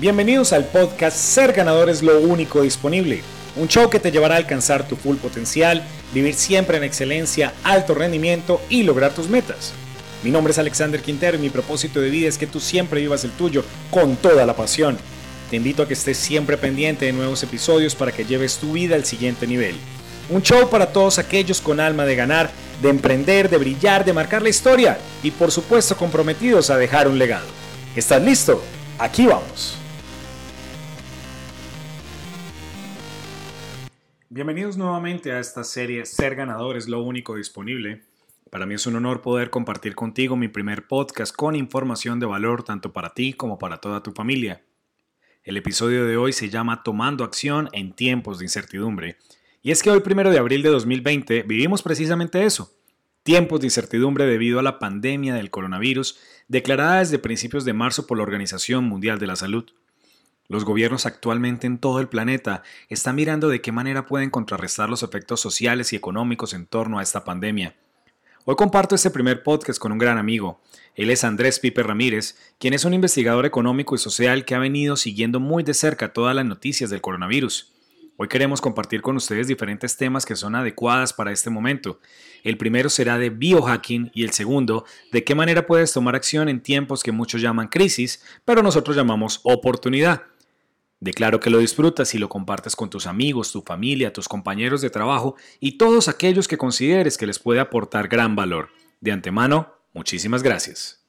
Bienvenidos al podcast Ser ganador es lo único disponible. Un show que te llevará a alcanzar tu full potencial, vivir siempre en excelencia, alto rendimiento y lograr tus metas. Mi nombre es Alexander Quintero y mi propósito de vida es que tú siempre vivas el tuyo con toda la pasión. Te invito a que estés siempre pendiente de nuevos episodios para que lleves tu vida al siguiente nivel. Un show para todos aquellos con alma de ganar, de emprender, de brillar, de marcar la historia y por supuesto comprometidos a dejar un legado. ¿Estás listo? Aquí vamos. Bienvenidos nuevamente a esta serie Ser ganador es lo único disponible. Para mí es un honor poder compartir contigo mi primer podcast con información de valor tanto para ti como para toda tu familia. El episodio de hoy se llama Tomando acción en tiempos de incertidumbre. Y es que hoy, primero de abril de 2020, vivimos precisamente eso. Tiempos de incertidumbre debido a la pandemia del coronavirus declarada desde principios de marzo por la Organización Mundial de la Salud. Los gobiernos actualmente en todo el planeta están mirando de qué manera pueden contrarrestar los efectos sociales y económicos en torno a esta pandemia. Hoy comparto este primer podcast con un gran amigo. Él es Andrés Pipe Ramírez, quien es un investigador económico y social que ha venido siguiendo muy de cerca todas las noticias del coronavirus. Hoy queremos compartir con ustedes diferentes temas que son adecuadas para este momento. El primero será de biohacking y el segundo, de qué manera puedes tomar acción en tiempos que muchos llaman crisis, pero nosotros llamamos oportunidad. Declaro que lo disfrutas y lo compartes con tus amigos, tu familia, tus compañeros de trabajo y todos aquellos que consideres que les puede aportar gran valor. De antemano, muchísimas gracias.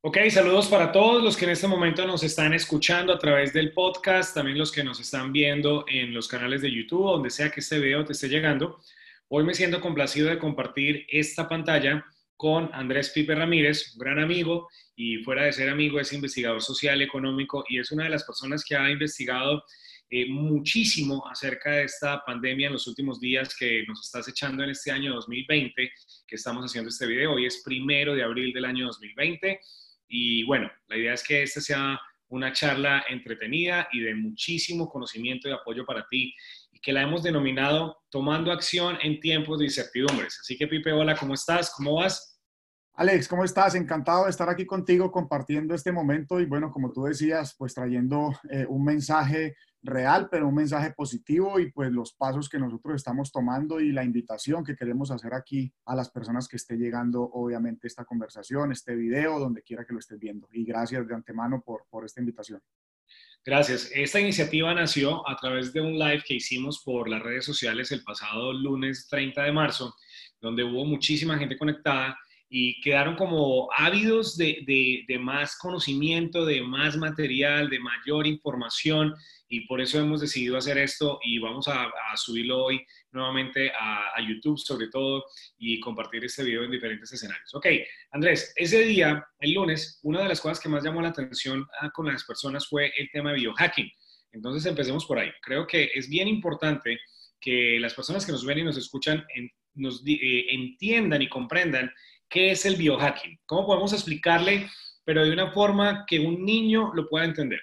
Ok, saludos para todos los que en este momento nos están escuchando a través del podcast, también los que nos están viendo en los canales de YouTube, donde sea que este video te esté llegando. Hoy me siento complacido de compartir esta pantalla con Andrés Pipe Ramírez, un gran amigo y fuera de ser amigo es investigador social, económico y es una de las personas que ha investigado eh, muchísimo acerca de esta pandemia en los últimos días que nos estás echando en este año 2020 que estamos haciendo este video. Hoy es primero de abril del año 2020 y bueno, la idea es que esta sea una charla entretenida y de muchísimo conocimiento y apoyo para ti y que la hemos denominado Tomando acción en tiempos de incertidumbres. Así que Pipe, hola, ¿cómo estás? ¿Cómo vas? Alex, ¿cómo estás? Encantado de estar aquí contigo compartiendo este momento y bueno, como tú decías, pues trayendo eh, un mensaje real, pero un mensaje positivo y pues los pasos que nosotros estamos tomando y la invitación que queremos hacer aquí a las personas que esté llegando, obviamente, esta conversación, este video, donde quiera que lo estés viendo. Y gracias de antemano por, por esta invitación. Gracias. Esta iniciativa nació a través de un live que hicimos por las redes sociales el pasado lunes 30 de marzo, donde hubo muchísima gente conectada y quedaron como ávidos de, de, más conocimiento, de más material, de mayor información y por eso hemos decidido hacer esto y vamos a, subirlo hoy nuevamente a, YouTube sobre todo y compartir este video en diferentes escenarios. Ok, Andrés, ese día, el lunes, una de las cosas que más llamó la atención ah, con las personas fue el tema de biohacking. Entonces empecemos por ahí. Creo que es bien importante que las personas que nos ven y nos escuchan nos, eh, entiendan y comprendan ¿Qué es el biohacking? ¿Cómo podemos explicarle, pero de una forma que un niño lo pueda entender?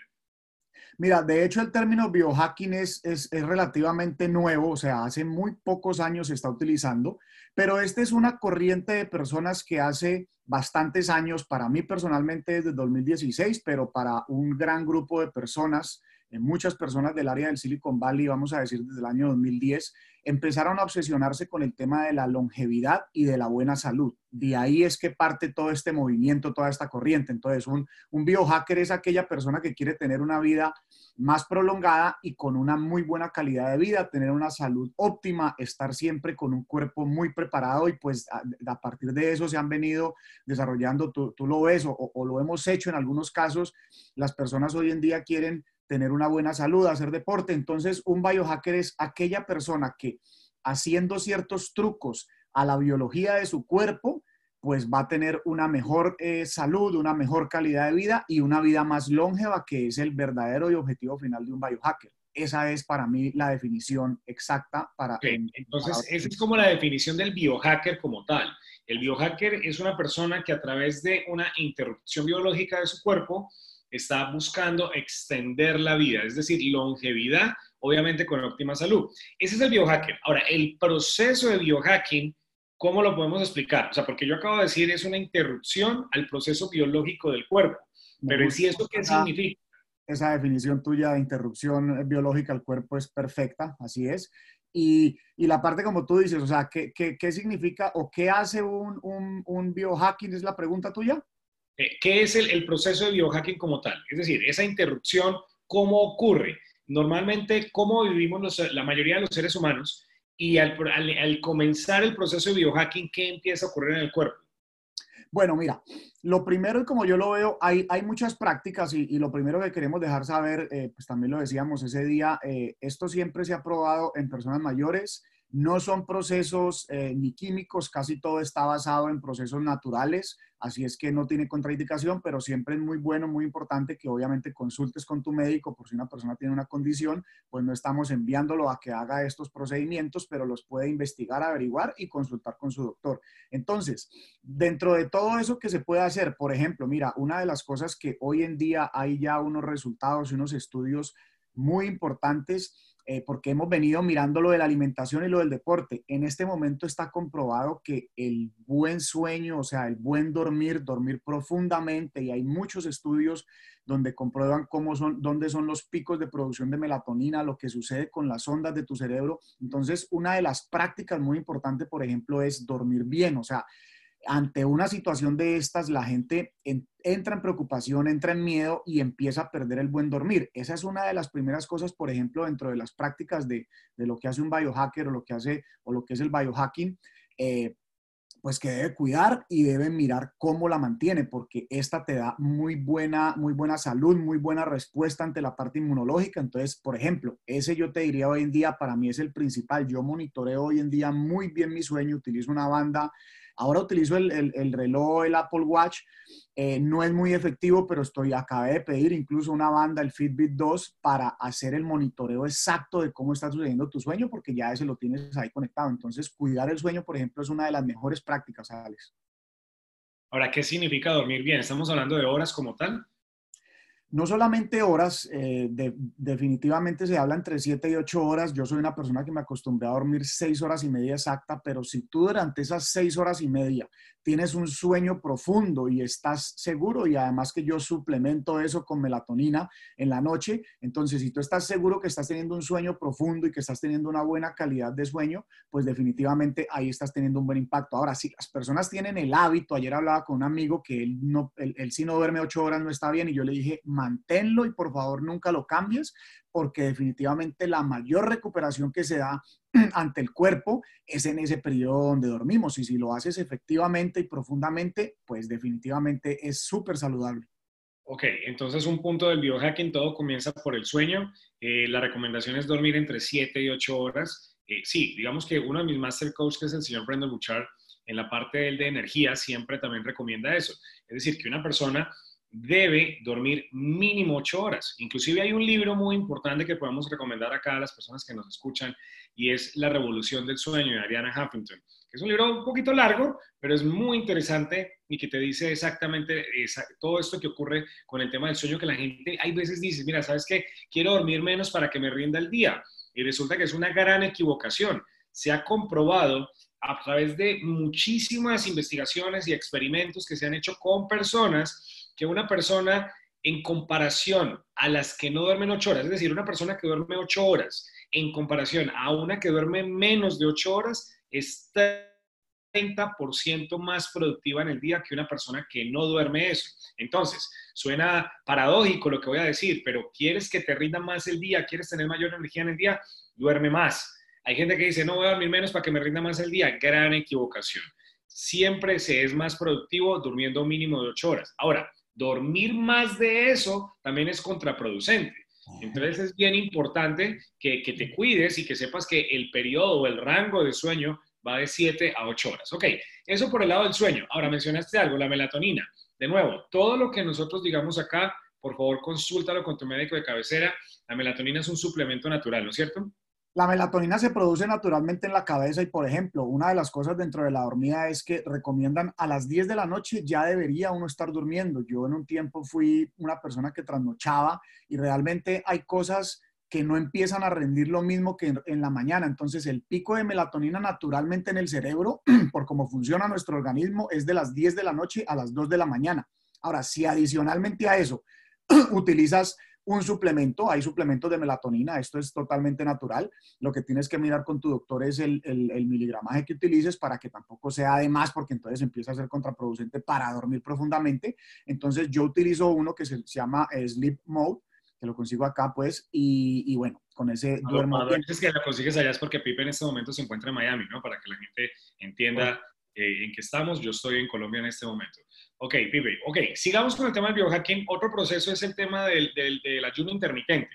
Mira, de hecho el término biohacking es, es, es, relativamente nuevo, o sea, hace muy pocos años se está utilizando, pero esta es una corriente de personas que hace bastantes años, para mí personalmente desde 2016, pero para un gran grupo de personas muchas personas del área del Silicon Valley, vamos a decir desde el año 2010, empezaron a obsesionarse con el tema de la longevidad y de la buena salud. De ahí es que parte todo este movimiento, toda esta corriente. Entonces, un, un biohacker es aquella persona que quiere tener una vida más prolongada y con una muy buena calidad de vida, tener una salud óptima, estar siempre con un cuerpo muy preparado y pues a, partir de eso se han venido desarrollando, tú, lo ves o lo hemos hecho en algunos casos, las personas hoy en día quieren tener una buena salud, hacer deporte. Entonces, un biohacker es aquella persona que haciendo ciertos trucos a la biología de su cuerpo, pues va a tener una mejor eh, salud, una mejor calidad de vida y una vida más longeva, que es el verdadero y objetivo final de un biohacker. Esa es para mí la definición exacta para... Entonces, esa es como la definición del biohacker como tal. El biohacker es una persona que a través de una interrupción biológica de su cuerpo, está buscando extender la vida, es decir, longevidad, obviamente con óptima salud. Ese es el biohacking. Ahora, el proceso de biohacking, ¿cómo lo podemos explicar? O sea, porque yo acabo de decir, es una interrupción al proceso biológico del cuerpo. Pero sí, ¿eso qué significa? Esa definición tuya de interrupción biológica al cuerpo es perfecta, así es. Y, y, la parte como tú dices, o sea, ¿qué, qué, qué significa o qué hace un, un, un, biohacking? ¿Es la pregunta tuya? Eh, ¿Qué es el, proceso de biohacking como tal? Es decir, esa interrupción, ¿cómo ocurre? Normalmente, ¿cómo vivimos la mayoría de los seres humanos? Y al, comenzar el proceso de biohacking, ¿qué empieza a ocurrir en el cuerpo? Bueno, mira, lo primero y como yo lo veo, hay, hay muchas prácticas y, y, lo primero que queremos dejar saber, eh, pues también lo decíamos ese día, eh, esto siempre se ha probado en personas mayores, no son procesos eh, ni químicos, casi todo está basado en procesos naturales, así es que no tiene contraindicación, pero siempre es muy bueno, muy importante que obviamente consultes con tu médico por si una persona tiene una condición, pues no estamos enviándolo a que haga estos procedimientos, pero los puede investigar, averiguar y consultar con su doctor. Entonces, dentro de todo eso que se puede hacer, por ejemplo, mira, una de las cosas que hoy en día hay ya unos resultados y unos estudios muy importantes eh, porque hemos venido mirando lo de la alimentación y lo del deporte. En este momento está comprobado que el buen sueño, o sea, el buen dormir, dormir profundamente, y hay muchos estudios donde comprueban cómo son, dónde son los picos de producción de melatonina, lo que sucede con las ondas de tu cerebro. Entonces, una de las prácticas muy importantes, por ejemplo, es dormir bien, o sea, ante una situación de estas, la gente en, entra en preocupación, entra en miedo y empieza a perder el buen dormir. Esa es una de las primeras cosas, por ejemplo, dentro de las prácticas de, de lo que hace un biohacker o lo que hace o lo que es el biohacking. Eh, pues que debe cuidar y debe mirar cómo la mantiene, porque esta te da muy buena, muy buena salud, muy buena respuesta ante la parte inmunológica. Entonces, por ejemplo, ese yo te diría hoy en día, para mí es el principal. Yo monitoreo hoy en día muy bien mi sueño, utilizo una banda Ahora utilizo el, el, el reloj, el Apple Watch. Eh, no es muy efectivo, pero estoy, acabé de pedir incluso una banda, el Fitbit 2, para hacer el monitoreo exacto de cómo está sucediendo tu sueño, porque ya ese lo tienes ahí conectado. Entonces, cuidar el sueño, por ejemplo, es una de las mejores prácticas, Alex. Ahora, ¿qué significa dormir bien? ¿Estamos hablando de horas como tal? No solamente horas, eh, de, definitivamente se habla entre 7 y 8 horas. Yo soy una persona que me acostumbré a dormir 6 horas y media exacta, pero si tú durante esas 6 horas y media tienes un sueño profundo y estás seguro, y además que yo suplemento eso con melatonina en la noche, entonces si tú estás seguro que estás teniendo un sueño profundo y que estás teniendo una buena calidad de sueño, pues definitivamente ahí estás teniendo un buen impacto. Ahora, si las personas tienen el hábito, ayer hablaba con un amigo que él, no, él, él si no duerme 8 horas no está bien y yo le dije, manténlo y por favor nunca lo cambies, porque definitivamente la mayor recuperación que se da ante el cuerpo es en ese periodo donde dormimos. Y si lo haces efectivamente y profundamente, pues definitivamente es súper saludable. Ok, entonces un punto del biohacking, todo comienza por el sueño. Eh, la recomendación es dormir entre 7 y 8 horas. Eh, sí, digamos que uno de mis master coaches, que es el señor Brendan Bouchard, en la parte de energía siempre también recomienda eso. Es decir, que una persona debe dormir mínimo ocho horas. Inclusive hay un libro muy importante que podemos recomendar acá a las personas que nos escuchan y es La Revolución del Sueño de Ariana Huffington, es un libro un poquito largo, pero es muy interesante y que te dice exactamente todo esto que ocurre con el tema del sueño que la gente hay veces dice, mira, ¿sabes qué? Quiero dormir menos para que me rinda el día. Y resulta que es una gran equivocación. Se ha comprobado a través de muchísimas investigaciones y experimentos que se han hecho con personas que una persona en comparación a las que no duermen ocho horas, es decir, una persona que duerme ocho horas en comparación a una que duerme menos de ocho horas, es 30% más productiva en el día que una persona que no duerme eso. Entonces, suena paradójico lo que voy a decir, pero quieres que te rinda más el día, quieres tener mayor energía en el día, duerme más. Hay gente que dice, no voy a dormir menos para que me rinda más el día. Gran equivocación. Siempre se es más productivo durmiendo mínimo de ocho horas. Ahora, dormir más de eso también es contraproducente. Entonces es bien importante que, que, te cuides y que sepas que el periodo o el rango de sueño va de 7 a 8 horas. Ok, eso por el lado del sueño. Ahora mencionaste algo, la melatonina. De nuevo, todo lo que nosotros digamos acá, por favor consúltalo con tu médico de cabecera. La melatonina es un suplemento natural, ¿no es cierto? La melatonina se produce naturalmente en la cabeza y, por ejemplo, una de las cosas dentro de la dormida es que recomiendan a las 10 de la noche ya debería uno estar durmiendo. Yo en un tiempo fui una persona que trasnochaba y realmente hay cosas que no empiezan a rendir lo mismo que en, la mañana. Entonces, el pico de melatonina naturalmente en el cerebro, por cómo funciona nuestro organismo, es de las 10 de la noche a las 2 de la mañana. Ahora, si adicionalmente a eso utilizas un suplemento, hay suplementos de melatonina, esto es totalmente natural. Lo que tienes que mirar con tu doctor es el, el, miligramaje que utilices para que tampoco sea de más, porque entonces empieza a ser contraproducente para dormir profundamente. Entonces yo utilizo uno que se, llama eh, Sleep Mode, que lo consigo acá, pues, y, bueno, con ese duermo. A veces que lo consigues allá es porque Pipe en este momento se encuentra en Miami, ¿no? Para que la gente entienda eh, en qué estamos. Yo estoy en Colombia en este momento. Ok, Pipe, ok, sigamos con el tema del biohacking. Otro proceso es el tema del, del, ayuno intermitente.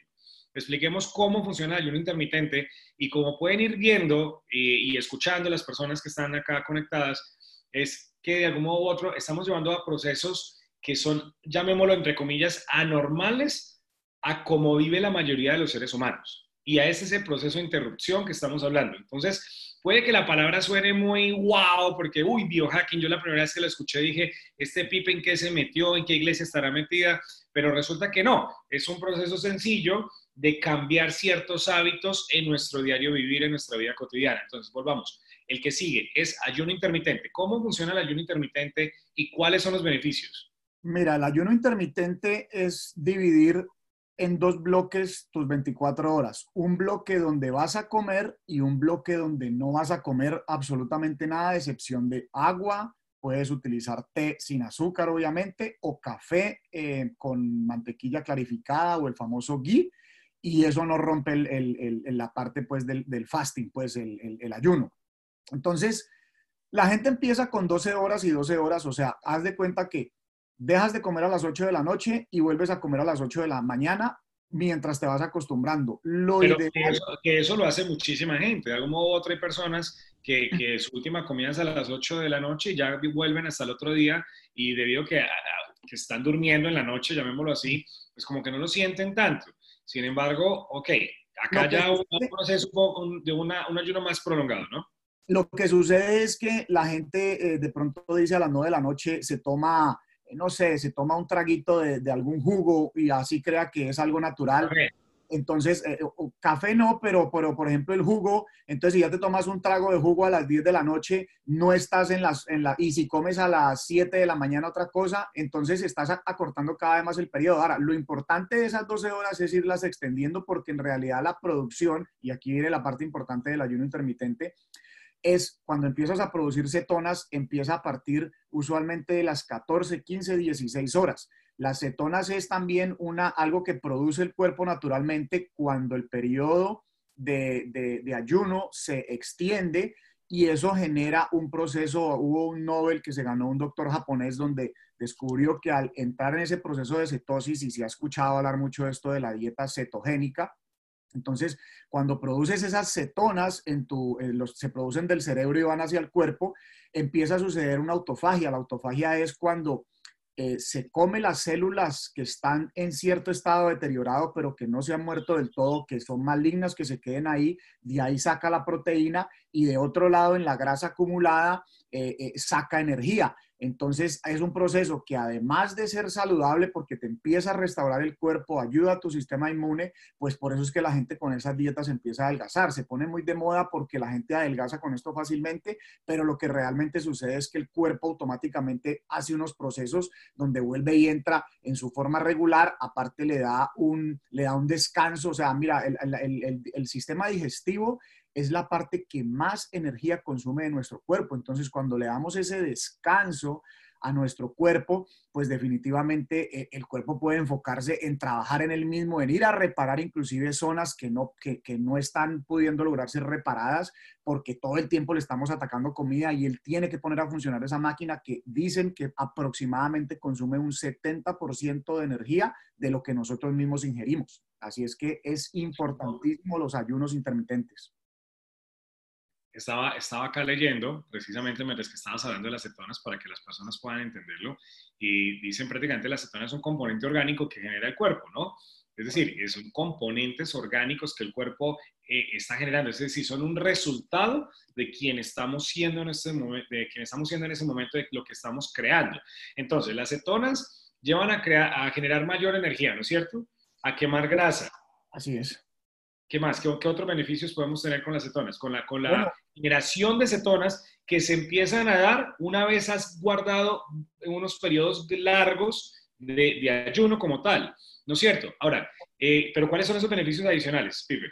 Expliquemos cómo funciona el ayuno intermitente y como pueden ir viendo y, y escuchando las personas que están acá conectadas, es que de algún modo u otro estamos llevando a procesos que son, llamémoslo entre comillas, anormales a cómo vive la mayoría de los seres humanos. Y a ese es el proceso de interrupción que estamos hablando. Entonces, Puede que la palabra suene muy wow, porque, uy, biohacking, yo la primera vez que la escuché dije, este Pipe en qué se metió, en qué iglesia estará metida, pero resulta que no, es un proceso sencillo de cambiar ciertos hábitos en nuestro diario vivir, en nuestra vida cotidiana. Entonces, volvamos. El que sigue es ayuno intermitente. ¿Cómo funciona el ayuno intermitente y cuáles son los beneficios? Mira, el ayuno intermitente es dividir en dos bloques tus 24 horas. Un bloque donde vas a comer y un bloque donde no vas a comer absolutamente nada, a excepción de agua. Puedes utilizar té sin azúcar, obviamente, o café eh, con mantequilla clarificada o el famoso ghee. Y eso no rompe el, la parte pues, del, del fasting, pues el ayuno. Entonces, la gente empieza con 12 horas y 12 horas, o sea, haz de cuenta que dejas de comer a las 8 de la noche y vuelves a comer a las 8 de la mañana mientras te vas acostumbrando. Lo Pero que, eso, lo hace muchísima gente. De algún modo u otro hay personas que, que su última comida es a las 8 de la noche y ya vuelven hasta el otro día y debido a que, que están durmiendo en la noche, llamémoslo así, pues como que no lo sienten tanto. Sin embargo, ok, acá ya un, un proceso de una, un ayuno más prolongado, ¿no? Lo que sucede es que la gente eh, de pronto dice a las 9 de la noche se toma no sé, se toma un traguito de, algún jugo y así crea que es algo natural. Entonces, eh, café no, pero, pero por ejemplo el jugo, entonces si ya te tomas un trago de jugo a las 10 de la noche, no estás en las, en la, y si comes a las 7 de la mañana otra cosa, entonces estás acortando cada vez más el periodo. Ahora, lo importante de esas 12 horas es irlas extendiendo porque en realidad la producción, y aquí viene la parte importante del ayuno intermitente, es cuando empiezas a producir cetonas, empieza a partir usualmente de las 14, 15, 16 horas. Las cetonas es también una, algo que produce el cuerpo naturalmente cuando el periodo de, de, ayuno se extiende y eso genera un proceso. Hubo un Nobel que se ganó un doctor japonés donde descubrió que al entrar en ese proceso de cetosis, y se ha escuchado hablar mucho de esto de la dieta cetogénica, entonces, cuando produces esas cetonas, en tu, eh, los, se producen del cerebro y van hacia el cuerpo, empieza a suceder una autofagia. La autofagia es cuando eh, se come las células que están en cierto estado deteriorado, pero que no se han muerto del todo, que son malignas, que se queden ahí, de ahí saca la proteína y de otro lado, en la grasa acumulada, eh, saca energía. Entonces es un proceso que además de ser saludable porque te empieza a restaurar el cuerpo, ayuda a tu sistema inmune, pues por eso es que la gente con esas dietas empieza a adelgazar. Se pone muy de moda porque la gente adelgaza con esto fácilmente, pero lo que realmente sucede es que el cuerpo automáticamente hace unos procesos donde vuelve y entra en su forma regular, aparte le da un, le da un descanso, o sea, mira, el, el sistema digestivo es la parte que más energía consume de nuestro cuerpo. Entonces, cuando le damos ese descanso a nuestro cuerpo, pues definitivamente eh, el cuerpo puede enfocarse en trabajar en el mismo, en ir a reparar inclusive zonas que no, que, que no están pudiendo lograr ser reparadas porque todo el tiempo le estamos atacando comida y él tiene que poner a funcionar esa máquina que dicen que aproximadamente consume un 70% de energía de lo que nosotros mismos ingerimos. Así es que es importantísimo los ayunos intermitentes estaba, estaba acá leyendo, precisamente mientras que estabas hablando de las cetonas, para que las personas puedan entenderlo, y dicen prácticamente las cetonas son un componente orgánico que genera el cuerpo, ¿no? Es decir, son componentes orgánicos que el cuerpo eh, está generando, es decir, son un resultado de quien estamos siendo en este momento, de quien estamos siendo en ese momento de lo que estamos creando. Entonces, las cetonas llevan a, crear, a generar mayor energía, ¿no es cierto? A quemar grasa. Así es ¿Qué más? ¿Qué, otros beneficios podemos tener con las cetonas? Con la, con la generación de cetonas que se empiezan a dar una vez has guardado unos periodos largos de, de ayuno como tal, ¿no es cierto? Ahora, eh, pero ¿cuáles son esos beneficios adicionales, Pipe?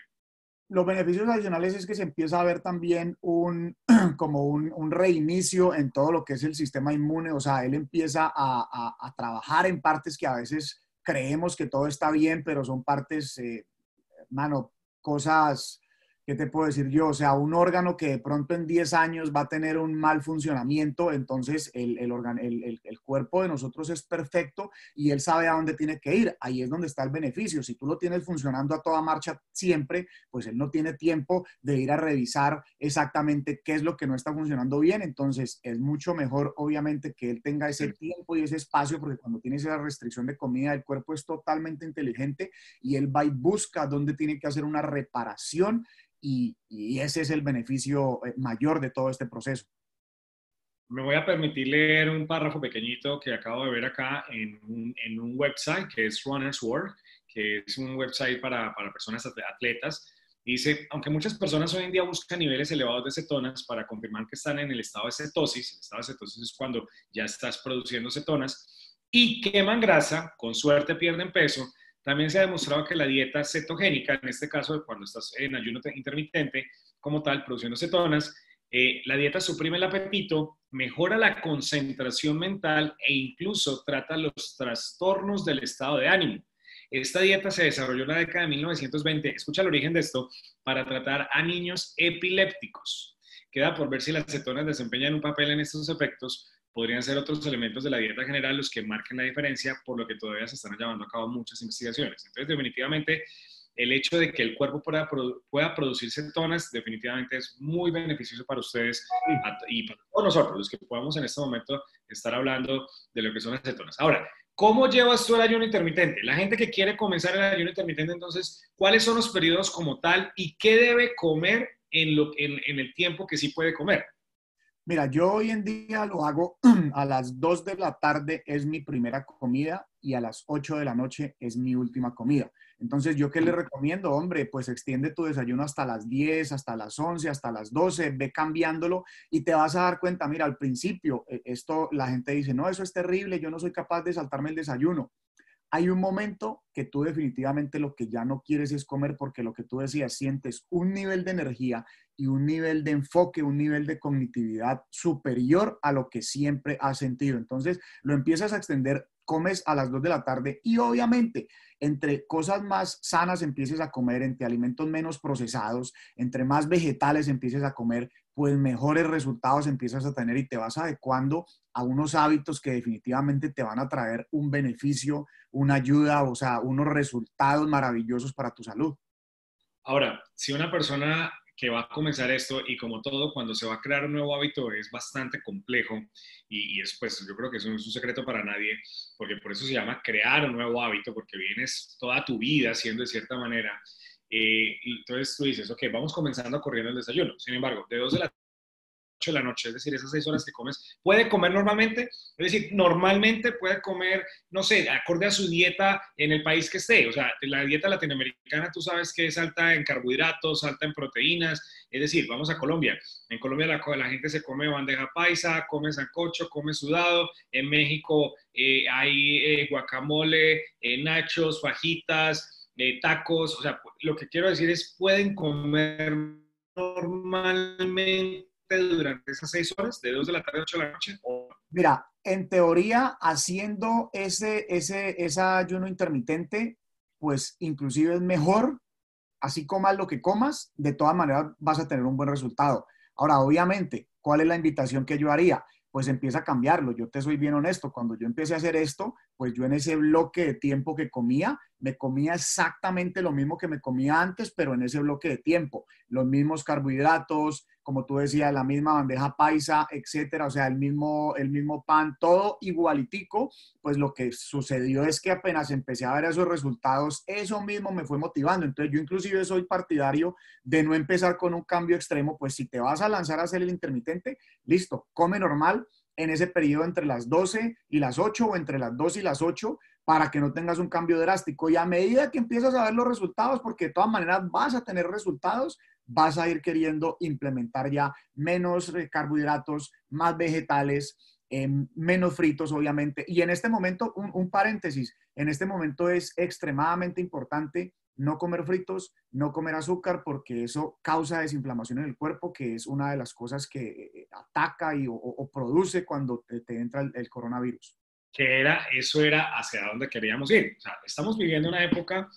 Los beneficios adicionales es que se empieza a ver también un, como un, un, reinicio en todo lo que es el sistema inmune, o sea, él empieza a, a, trabajar en partes que a veces creemos que todo está bien, pero son partes, eh, mano, cosas ¿qué te puedo decir yo? O sea, un órgano que de pronto en 10 años va a tener un mal funcionamiento, entonces el, el, el, el, cuerpo de nosotros es perfecto y él sabe a dónde tiene que ir. Ahí es donde está el beneficio. Si tú lo tienes funcionando a toda marcha siempre, pues él no tiene tiempo de ir a revisar exactamente qué es lo que no está funcionando bien. Entonces es mucho mejor, obviamente, que él tenga ese tiempo y ese espacio, porque cuando tienes esa restricción de comida, el cuerpo es totalmente inteligente y él va y busca dónde tiene que hacer una reparación y, ese es el beneficio eh, mayor de todo este proceso. Me voy a permitir leer un párrafo pequeñito que acabo de ver acá en un, en un website que es Runner's World, que es un website para, para personas atletas. Dice, aunque muchas personas hoy en día buscan niveles elevados de cetonas para confirmar que están en el estado de cetosis, el estado de cetosis es cuando ya estás produciendo cetonas, y queman grasa, con suerte pierden peso, también se ha demostrado que la dieta cetogénica, en este caso cuando estás en ayuno intermitente, como tal, produciendo cetonas, eh, la dieta suprime el apetito, mejora la concentración mental e incluso trata los trastornos del estado de ánimo. Esta dieta se desarrolló en la década de 1920, escucha el origen de esto, para tratar a niños epilépticos. Queda por ver si las cetonas desempeñan un papel en estos efectos, podrían ser otros elementos de la dieta general los que marquen la diferencia, por lo que todavía se están llevando a cabo muchas investigaciones. Entonces, definitivamente, el hecho de que el cuerpo pueda, pueda producir cetonas definitivamente es muy beneficioso para ustedes y para todos nosotros, los que podamos en este momento estar hablando de lo que son las cetonas. Ahora, ¿cómo llevas tú el ayuno intermitente? La gente que quiere comenzar el ayuno intermitente, entonces, ¿cuáles son los periodos como tal y qué debe comer en, lo, en el tiempo que sí puede comer? Mira, yo hoy en día lo hago a las 2 de la tarde es mi primera comida y a las 8 de la noche es mi última comida. Entonces, ¿yo qué le recomiendo? Hombre, pues extiende tu desayuno hasta las 10, hasta las 11, hasta las 12, ve cambiándolo y te vas a dar cuenta, mira, al principio, eh, esto la gente dice, no, eso es terrible, yo no soy capaz de saltarme el desayuno hay un momento que tú definitivamente lo que ya no quieres es comer porque lo que tú decías, sientes un nivel de energía y un nivel de enfoque, un nivel de cognitividad superior a lo que siempre has sentido. Entonces lo empiezas a extender, comes a las 2 de la tarde y obviamente entre cosas más sanas empieces a comer, entre alimentos menos procesados, entre más vegetales empieces a comer, pues mejores resultados empiezas a tener y te vas adecuando a unos hábitos que definitivamente te van a traer un beneficio, una ayuda, o sea, unos resultados maravillosos para tu salud. Ahora, si una persona que va a comenzar esto y como todo, cuando se va a crear un nuevo hábito es bastante complejo y, es pues yo creo que eso no es un secreto para nadie, porque por eso se llama crear un nuevo hábito, porque vienes toda tu vida siendo de cierta manera eh, entonces tú dices, ok, vamos comenzando corriendo el desayuno. Sin embargo, de 2 de la de la noche, es decir, esas seis horas que comes, puede comer normalmente, es decir, normalmente puede comer, no sé, acorde a su dieta en el país que esté, o sea, la dieta latinoamericana tú sabes que es alta en carbohidratos, alta en proteínas, es decir, vamos a Colombia, en Colombia la, gente se come bandeja paisa, come sancocho, come sudado, en México eh, hay eh, guacamole, nachos, fajitas, tacos, o sea, lo que quiero decir es, pueden comer normalmente durante esas seis horas, de dos de la tarde a ocho de la noche. Mira, en teoría, haciendo ese, ese, ese ayuno intermitente, pues inclusive es mejor, así comas lo que comas, de todas maneras vas a tener un buen resultado. Ahora, obviamente, ¿cuál es la invitación que yo haría? Pues empieza a cambiarlo. Yo te soy bien honesto, cuando yo empecé a hacer esto, pues yo en ese bloque de tiempo que comía, me comía exactamente lo mismo que me comía antes, pero en ese bloque de tiempo. Los mismos carbohidratos, como tú decías, la misma bandeja paisa, etcétera, o sea, el mismo, el mismo pan, todo igualitico. Pues lo que sucedió es que apenas empecé a ver esos resultados, eso mismo me fue motivando. Entonces yo inclusive soy partidario de no empezar con un cambio extremo, pues si te vas a lanzar a hacer el intermitente, listo, come normal, en ese periodo entre las 12 y las 8 o entre las 2 y las 8, para que no tengas un cambio drástico. Y a medida que empiezas a ver los resultados, porque de todas maneras vas a tener resultados, vas a ir queriendo implementar ya menos carbohidratos, más vegetales, eh, menos fritos, obviamente. Y en este momento, un, paréntesis, en este momento es extremadamente importante no comer fritos, no comer azúcar, porque eso causa desinflamación en el cuerpo, que es una de las cosas que eh, ataca y, o, produce cuando te, entra el, coronavirus. Que era, eso era hacia dónde queríamos ir. O sea, estamos viviendo una época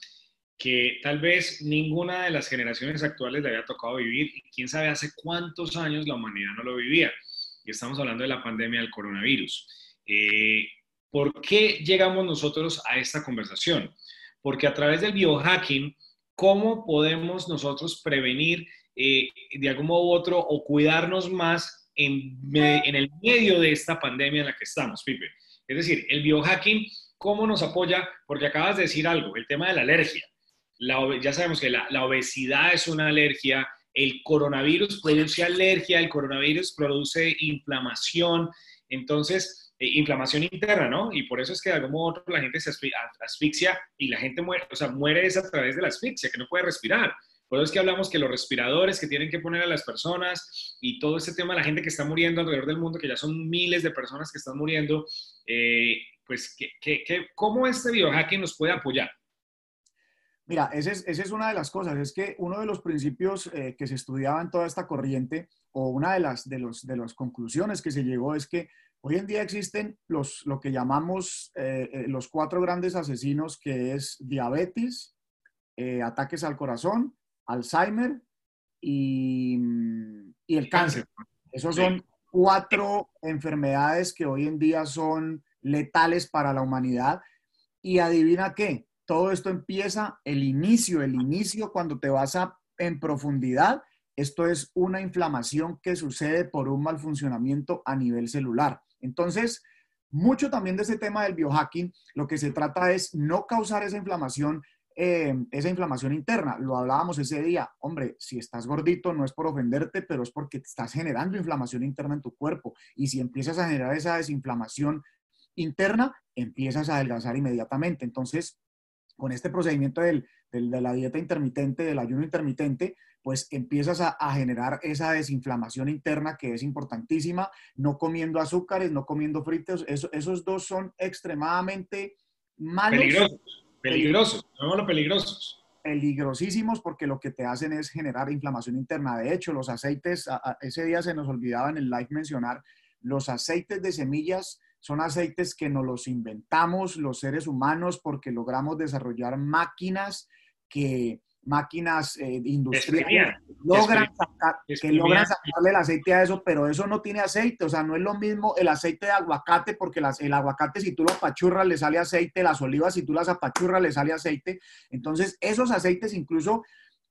que tal vez ninguna de las generaciones actuales le había tocado vivir y quién sabe hace cuántos años la humanidad no lo vivía. Y estamos hablando de la pandemia del coronavirus. Eh, ¿Por qué llegamos nosotros a esta conversación? Porque a través del biohacking, ¿cómo podemos nosotros prevenir eh, de algún modo u otro o cuidarnos más en, en el medio de esta pandemia en la que estamos, Pipe? Es decir, el biohacking, ¿cómo nos apoya? Porque acabas de decir algo, el tema de la alergia ya sabemos que la, obesidad es una alergia, el coronavirus produce alergia, el coronavirus produce inflamación, entonces, eh, inflamación interna, ¿no? Y por eso es que de algún modo la gente se asfixia y la gente muere, o sea, muere es a través de la asfixia, que no puede respirar. Por eso es que hablamos que los respiradores que tienen que poner a las personas y todo ese tema, la gente que está muriendo alrededor del mundo, que ya son miles de personas que están muriendo, eh, pues, ¿cómo este biohacking nos puede apoyar? Mira, esa es, es, una de las cosas, es que uno de los principios eh, que se estudiaba en toda esta corriente, o una de las, de, los, de las conclusiones que se llegó es que hoy en día existen los, lo que llamamos eh, eh, los cuatro grandes asesinos, que es diabetes, ataques al corazón, Alzheimer y, y el cáncer. Esos son cuatro enfermedades que hoy en día son letales para la humanidad. Y adivina qué, todo esto empieza, el inicio, el inicio cuando te vas a, en profundidad, esto es una inflamación que sucede por un mal funcionamiento a nivel celular. Entonces, mucho también de ese tema del biohacking, lo que se trata es no causar esa inflamación, eh, esa inflamación interna. Lo hablábamos ese día, hombre, si estás gordito no es por ofenderte, pero es porque estás generando inflamación interna en tu cuerpo. Y si empiezas a generar esa desinflamación interna, empiezas a adelgazar inmediatamente. Entonces, con este procedimiento del, de la dieta intermitente, del ayuno intermitente, pues empiezas a, generar esa desinflamación interna que es importantísima, no comiendo azúcares, no comiendo fritos, esos dos son extremadamente malos. Peligrosos, peligrosos, los peligrosos. Peligrosísimos porque lo que te hacen es generar inflamación interna. De hecho, los aceites, ese día se nos olvidaba en el live mencionar, los aceites de semillas son aceites que nos los inventamos los seres humanos porque logramos desarrollar máquinas que máquinas eh, industriales logran que logran sacarle el aceite a eso, pero eso no tiene aceite, o sea, no es lo mismo el aceite de aguacate, porque el aguacate si tú lo apachurras le sale aceite, las olivas si tú las apachurras le sale aceite, entonces esos aceites incluso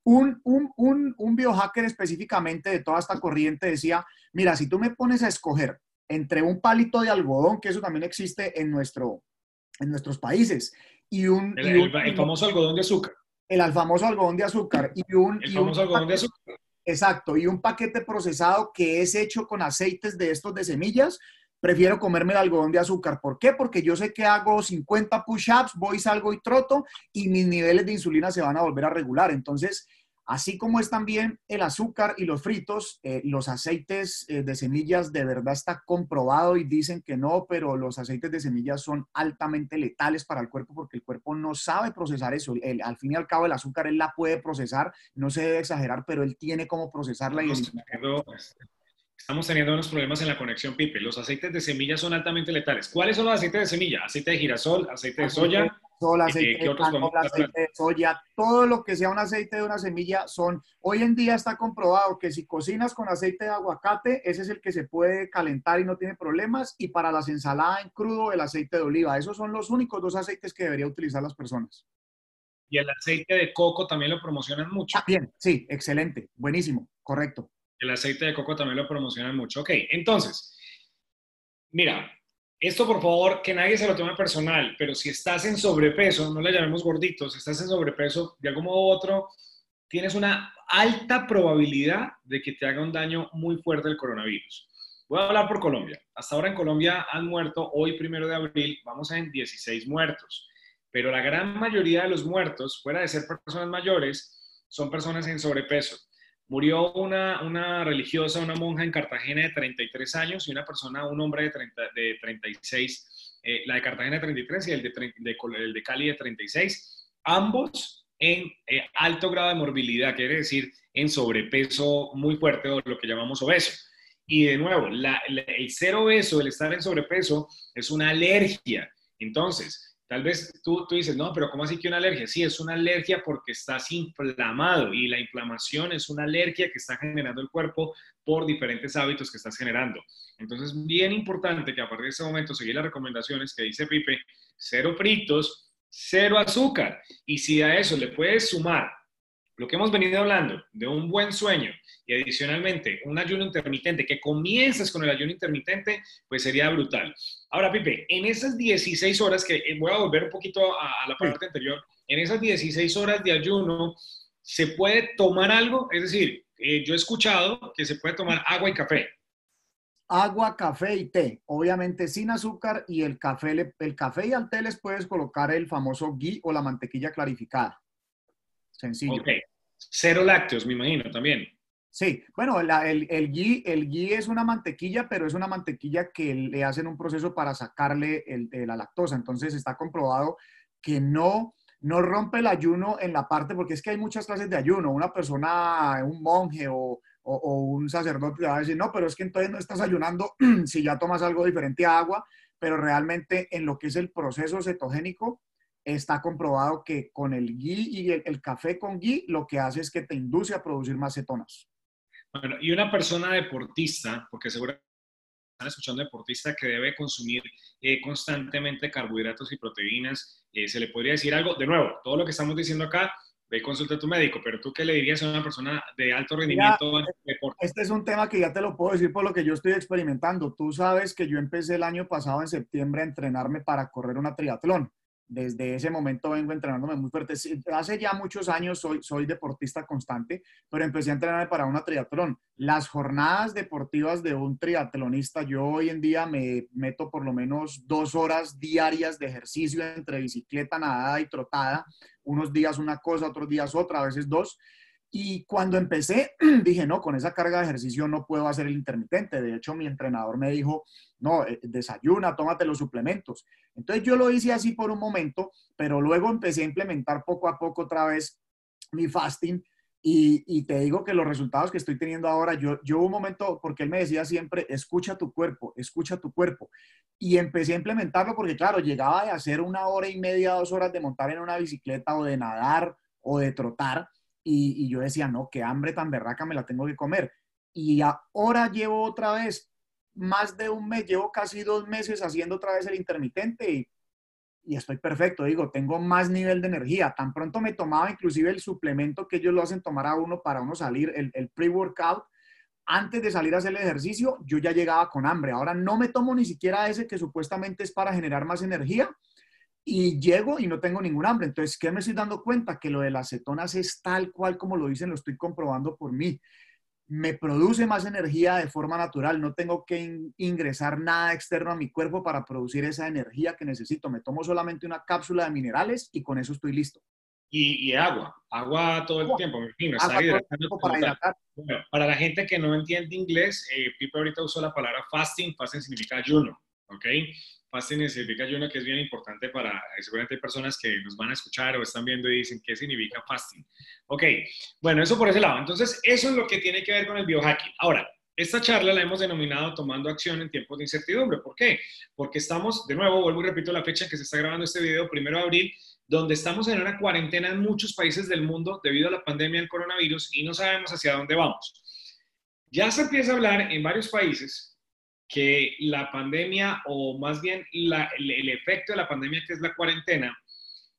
un, un, un, un biohacker específicamente de toda esta corriente decía, mira, si tú me pones a escoger entre un palito de algodón, que eso también existe en, nuestro, en nuestros países, y un... El, famoso algodón de azúcar. El famoso algodón de azúcar. Y un, el famoso algodón de azúcar. Exacto, y un paquete procesado que es hecho con aceites de estos de semillas, prefiero comerme el algodón de azúcar. ¿Por qué? Porque yo sé que hago 50 push-ups, voy, salgo y troto y mis niveles de insulina se van a volver a regular. Entonces, Así como es también el azúcar y los fritos, eh, los aceites eh, de semillas de verdad está comprobado y dicen que no, pero los aceites de semillas son altamente letales para el cuerpo porque el cuerpo no sabe procesar eso. al fin y al cabo el azúcar él la puede procesar, no se debe exagerar, pero él tiene cómo procesarla y Estamos teniendo unos problemas en la conexión, Pipe. Los aceites de semillas son altamente letales. ¿Cuáles son los aceites de semilla? Aceite de girasol, aceite de soya aceite, de aceite de soya, todo lo que sea un aceite de una semilla son, hoy en día está comprobado que si cocinas con aceite de aguacate, ese es el que se puede calentar y no tiene problemas, y para las ensaladas en crudo, el aceite de oliva. Esos son los únicos dos aceites que deberían utilizar las personas. Y el aceite de coco también lo promocionan mucho. Bien, sí, excelente, buenísimo, correcto. El aceite de coco también lo promocionan mucho. Ok, entonces, mira, esto, por favor, que nadie se lo tome personal, pero si estás en sobrepeso, no le llamemos gorditos, si estás en sobrepeso, de algún modo u otro, tienes una alta probabilidad de que te haga un daño muy fuerte el coronavirus. Voy a hablar por Colombia. Hasta ahora en Colombia han muerto, hoy primero de abril, vamos en 16 muertos. Pero la gran mayoría de los muertos, fuera de ser personas mayores, son personas en sobrepeso. Murió una, una religiosa, una monja en Cartagena de 33 años y una persona, un hombre de, 30, de 36, eh, la de Cartagena de 33 y el de, de, el de Cali de 36, ambos en eh, alto grado de morbilidad, quiere decir en sobrepeso muy fuerte o lo que llamamos obeso. Y de nuevo, el ser obeso, el estar en sobrepeso, es una alergia. Entonces, Tal vez tú, tú dices, no, pero ¿cómo así que una alergia? Sí, es una alergia porque estás inflamado y la inflamación es una alergia que está generando el cuerpo por diferentes hábitos que estás generando. Entonces, bien importante que a partir de ese momento seguir las recomendaciones que dice Pipe, cero fritos, cero azúcar. Y si a eso le puedes sumar lo que hemos venido hablando de un buen sueño y adicionalmente un ayuno intermitente, que comiences con el ayuno intermitente, pues sería brutal. Ahora, Pipe, en esas 16 horas, que eh, voy a volver un poquito a, la parte anterior, en esas 16 horas de ayuno, ¿se puede tomar algo? Es decir, eh, yo he escuchado que se puede tomar agua y café. Agua, café y té, obviamente sin azúcar y el café, el café y al té les puedes colocar el famoso ghee o la mantequilla clarificada. Sencillo. Ok. Cero lácteos, me imagino, también. Sí, bueno, el, el, ghee, el ghee es una mantequilla, pero es una mantequilla que le hacen un proceso para sacarle el, la lactosa. Entonces está comprobado que no, no rompe el ayuno en la parte, porque es que hay muchas clases de ayuno. Una persona, un monje o, o, un sacerdote te va a decir, no, pero es que entonces no estás ayunando si ya tomas algo diferente a agua, pero realmente en lo que es el proceso cetogénico, está comprobado que con el ghee y el, café con ghee lo que hace es que te induce a producir más cetonas. Bueno, y una persona deportista, porque seguramente están escuchando deportista que debe consumir eh, constantemente carbohidratos y proteínas, eh, se le podría decir algo, de nuevo, todo lo que estamos diciendo acá, ve y consulta a tu médico, pero tú qué le dirías a una persona de alto rendimiento Este es un tema que ya te lo puedo decir por lo que yo estoy experimentando. Tú sabes que yo empecé el año pasado en septiembre a entrenarme para correr una triatlón desde ese momento vengo entrenándome muy fuerte. Hace ya muchos años soy, soy deportista constante, pero empecé a entrenarme para una triatlón. Las jornadas deportivas de un triatlonista, yo hoy en día me meto por lo menos dos horas diarias de ejercicio entre bicicleta, nadada y trotada. Unos días una cosa, otros días otra, a veces dos. Y cuando empecé, dije, no, con esa carga de ejercicio no puedo hacer el intermitente. De hecho, mi entrenador me dijo, no, eh, desayuna, tómate los suplementos. Entonces yo lo hice así por un momento, pero luego empecé a implementar poco a poco otra vez mi fasting. Y, te digo que los resultados que estoy teniendo ahora, yo, yo un momento, porque él me decía siempre, escucha tu cuerpo, escucha tu cuerpo. Y empecé a implementarlo porque, claro, llegaba de hacer una hora y media, dos horas de montar en una bicicleta o de nadar o de trotar y, yo decía, no, qué hambre tan berraca me la tengo que comer. Y ahora llevo otra vez más de un mes, llevo casi dos meses haciendo otra vez el intermitente y, estoy perfecto, digo, tengo más nivel de energía. Tan pronto me tomaba inclusive el suplemento que ellos lo hacen tomar a uno para uno salir, el, el pre-workout. Antes de salir a hacer el ejercicio, yo ya llegaba con hambre. Ahora no me tomo ni siquiera ese que supuestamente es para generar más energía, y llego y no tengo ningún hambre. Entonces, ¿qué me estoy dando cuenta? Que lo de las cetonas es tal cual como lo dicen, lo estoy comprobando por mí. Me produce más energía de forma natural, no tengo que ingresar nada externo a mi cuerpo para producir esa energía que necesito. Me tomo solamente una cápsula de minerales y con eso estoy listo. Y, agua, agua todo el tiempo, me imagino. para, para la gente que no entiende inglés, eh, Pipe ahorita usó la palabra fasting, fasting significa ayuno, ¿ok? fasting significa ayuno, que es bien importante para, seguramente hay personas que nos van a escuchar o están viendo y dicen, ¿qué significa fasting? Ok, bueno, eso por ese lado. Entonces, eso es lo que tiene que ver con el biohacking. Ahora, esta charla la hemos denominado Tomando Acción en tiempos de incertidumbre. ¿Por qué? Porque estamos, de nuevo, vuelvo y repito la fecha en que se está grabando este video, primero de abril, donde estamos en una cuarentena en muchos países del mundo debido a la pandemia del coronavirus y no sabemos hacia dónde vamos. Ya se empieza a hablar en varios países que la pandemia, o más bien el, efecto de la pandemia, que es la cuarentena,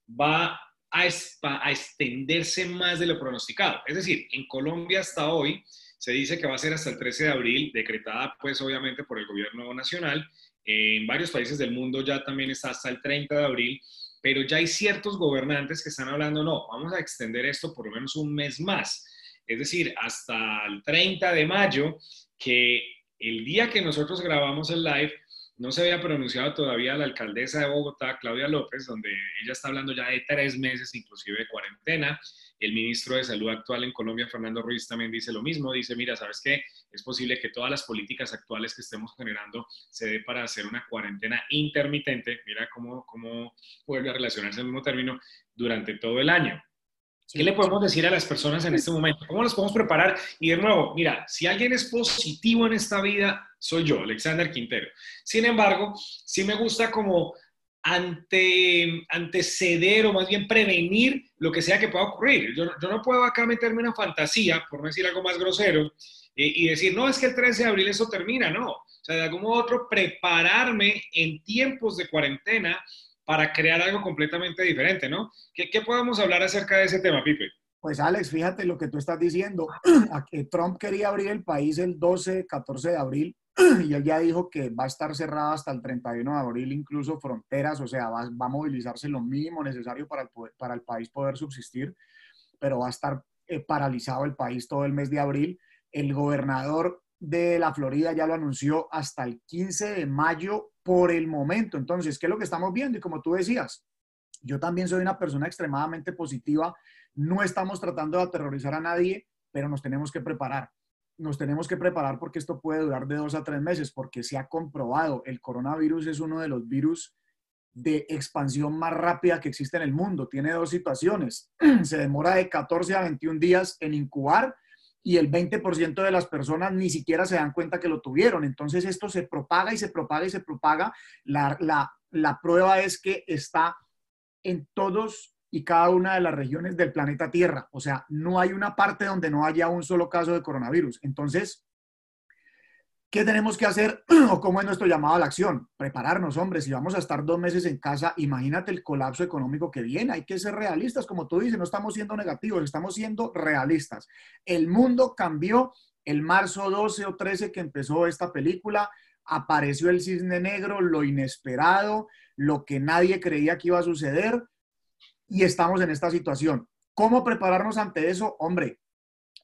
va a, a, extenderse más de lo pronosticado. Es decir, en Colombia hasta hoy se dice que va a ser hasta el 13 de abril, decretada pues obviamente por el gobierno nacional. En varios países del mundo ya también está hasta el 30 de abril, pero ya hay ciertos gobernantes que están hablando, no, vamos a extender esto por lo menos un mes más. Es decir, hasta el 30 de mayo, que el día que nosotros grabamos el live, no se había pronunciado todavía la alcaldesa de Bogotá, Claudia López, donde ella está hablando ya de tres meses inclusive de cuarentena. El ministro de Salud actual en Colombia, Fernando Ruiz, también dice lo mismo. Dice, mira, ¿sabes qué? Es posible que todas las políticas actuales que estemos generando se dé para hacer una cuarentena intermitente. Mira cómo, cómo vuelve a relacionarse el mismo término durante todo el año. ¿Qué le podemos decir a las personas en este momento? ¿Cómo nos podemos preparar? Y de nuevo, mira, si alguien es positivo en esta vida, soy yo, Alexander Quintero. Sin embargo, sí me gusta como ante, anteceder o más bien prevenir lo que sea que pueda ocurrir. Yo, no puedo acá meterme una fantasía, por no decir algo más grosero, y decir, no, es que el 13 de abril eso termina, no. O sea, de algún modo u otro, prepararme en tiempos de cuarentena para crear algo completamente diferente, ¿no? ¿Qué, ¿Qué, podemos hablar acerca de ese tema, Pipe? Pues Alex, fíjate lo que tú estás diciendo. Trump quería abrir el país el 12, 14 de abril y él ya dijo que va a estar cerrado hasta el 31 de abril, incluso fronteras, o sea, va, a movilizarse lo mínimo necesario para el, para el país poder subsistir, pero va a estar eh, paralizado el país todo el mes de abril. El gobernador de la Florida ya lo anunció hasta el 15 de mayo por el momento. Entonces, ¿qué es lo que estamos viendo? Y como tú decías, yo también soy una persona extremadamente positiva. No estamos tratando de aterrorizar a nadie, pero nos tenemos que preparar. Nos tenemos que preparar porque esto puede durar de dos a tres meses, porque se ha comprobado, el coronavirus es uno de los virus de expansión más rápida que existe en el mundo. Tiene dos situaciones. Se demora de 14 a 21 días en incubar y el 20% de las personas ni siquiera se dan cuenta que lo tuvieron. Entonces esto se propaga y se propaga y se propaga. La, la, prueba es que está en todos y cada una de las regiones del planeta Tierra. O sea, no hay una parte donde no haya un solo caso de coronavirus. Entonces, ¿Qué tenemos que hacer o cómo es nuestro llamado a la acción? Prepararnos, hombre. Si vamos a estar dos meses en casa, imagínate el colapso económico que viene. Hay que ser realistas, como tú dices, no estamos siendo negativos, estamos siendo realistas. El mundo cambió el marzo 12 o 13 que empezó esta película. Apareció el cisne negro, lo inesperado, lo que nadie creía que iba a suceder y estamos en esta situación. ¿Cómo prepararnos ante eso? Hombre,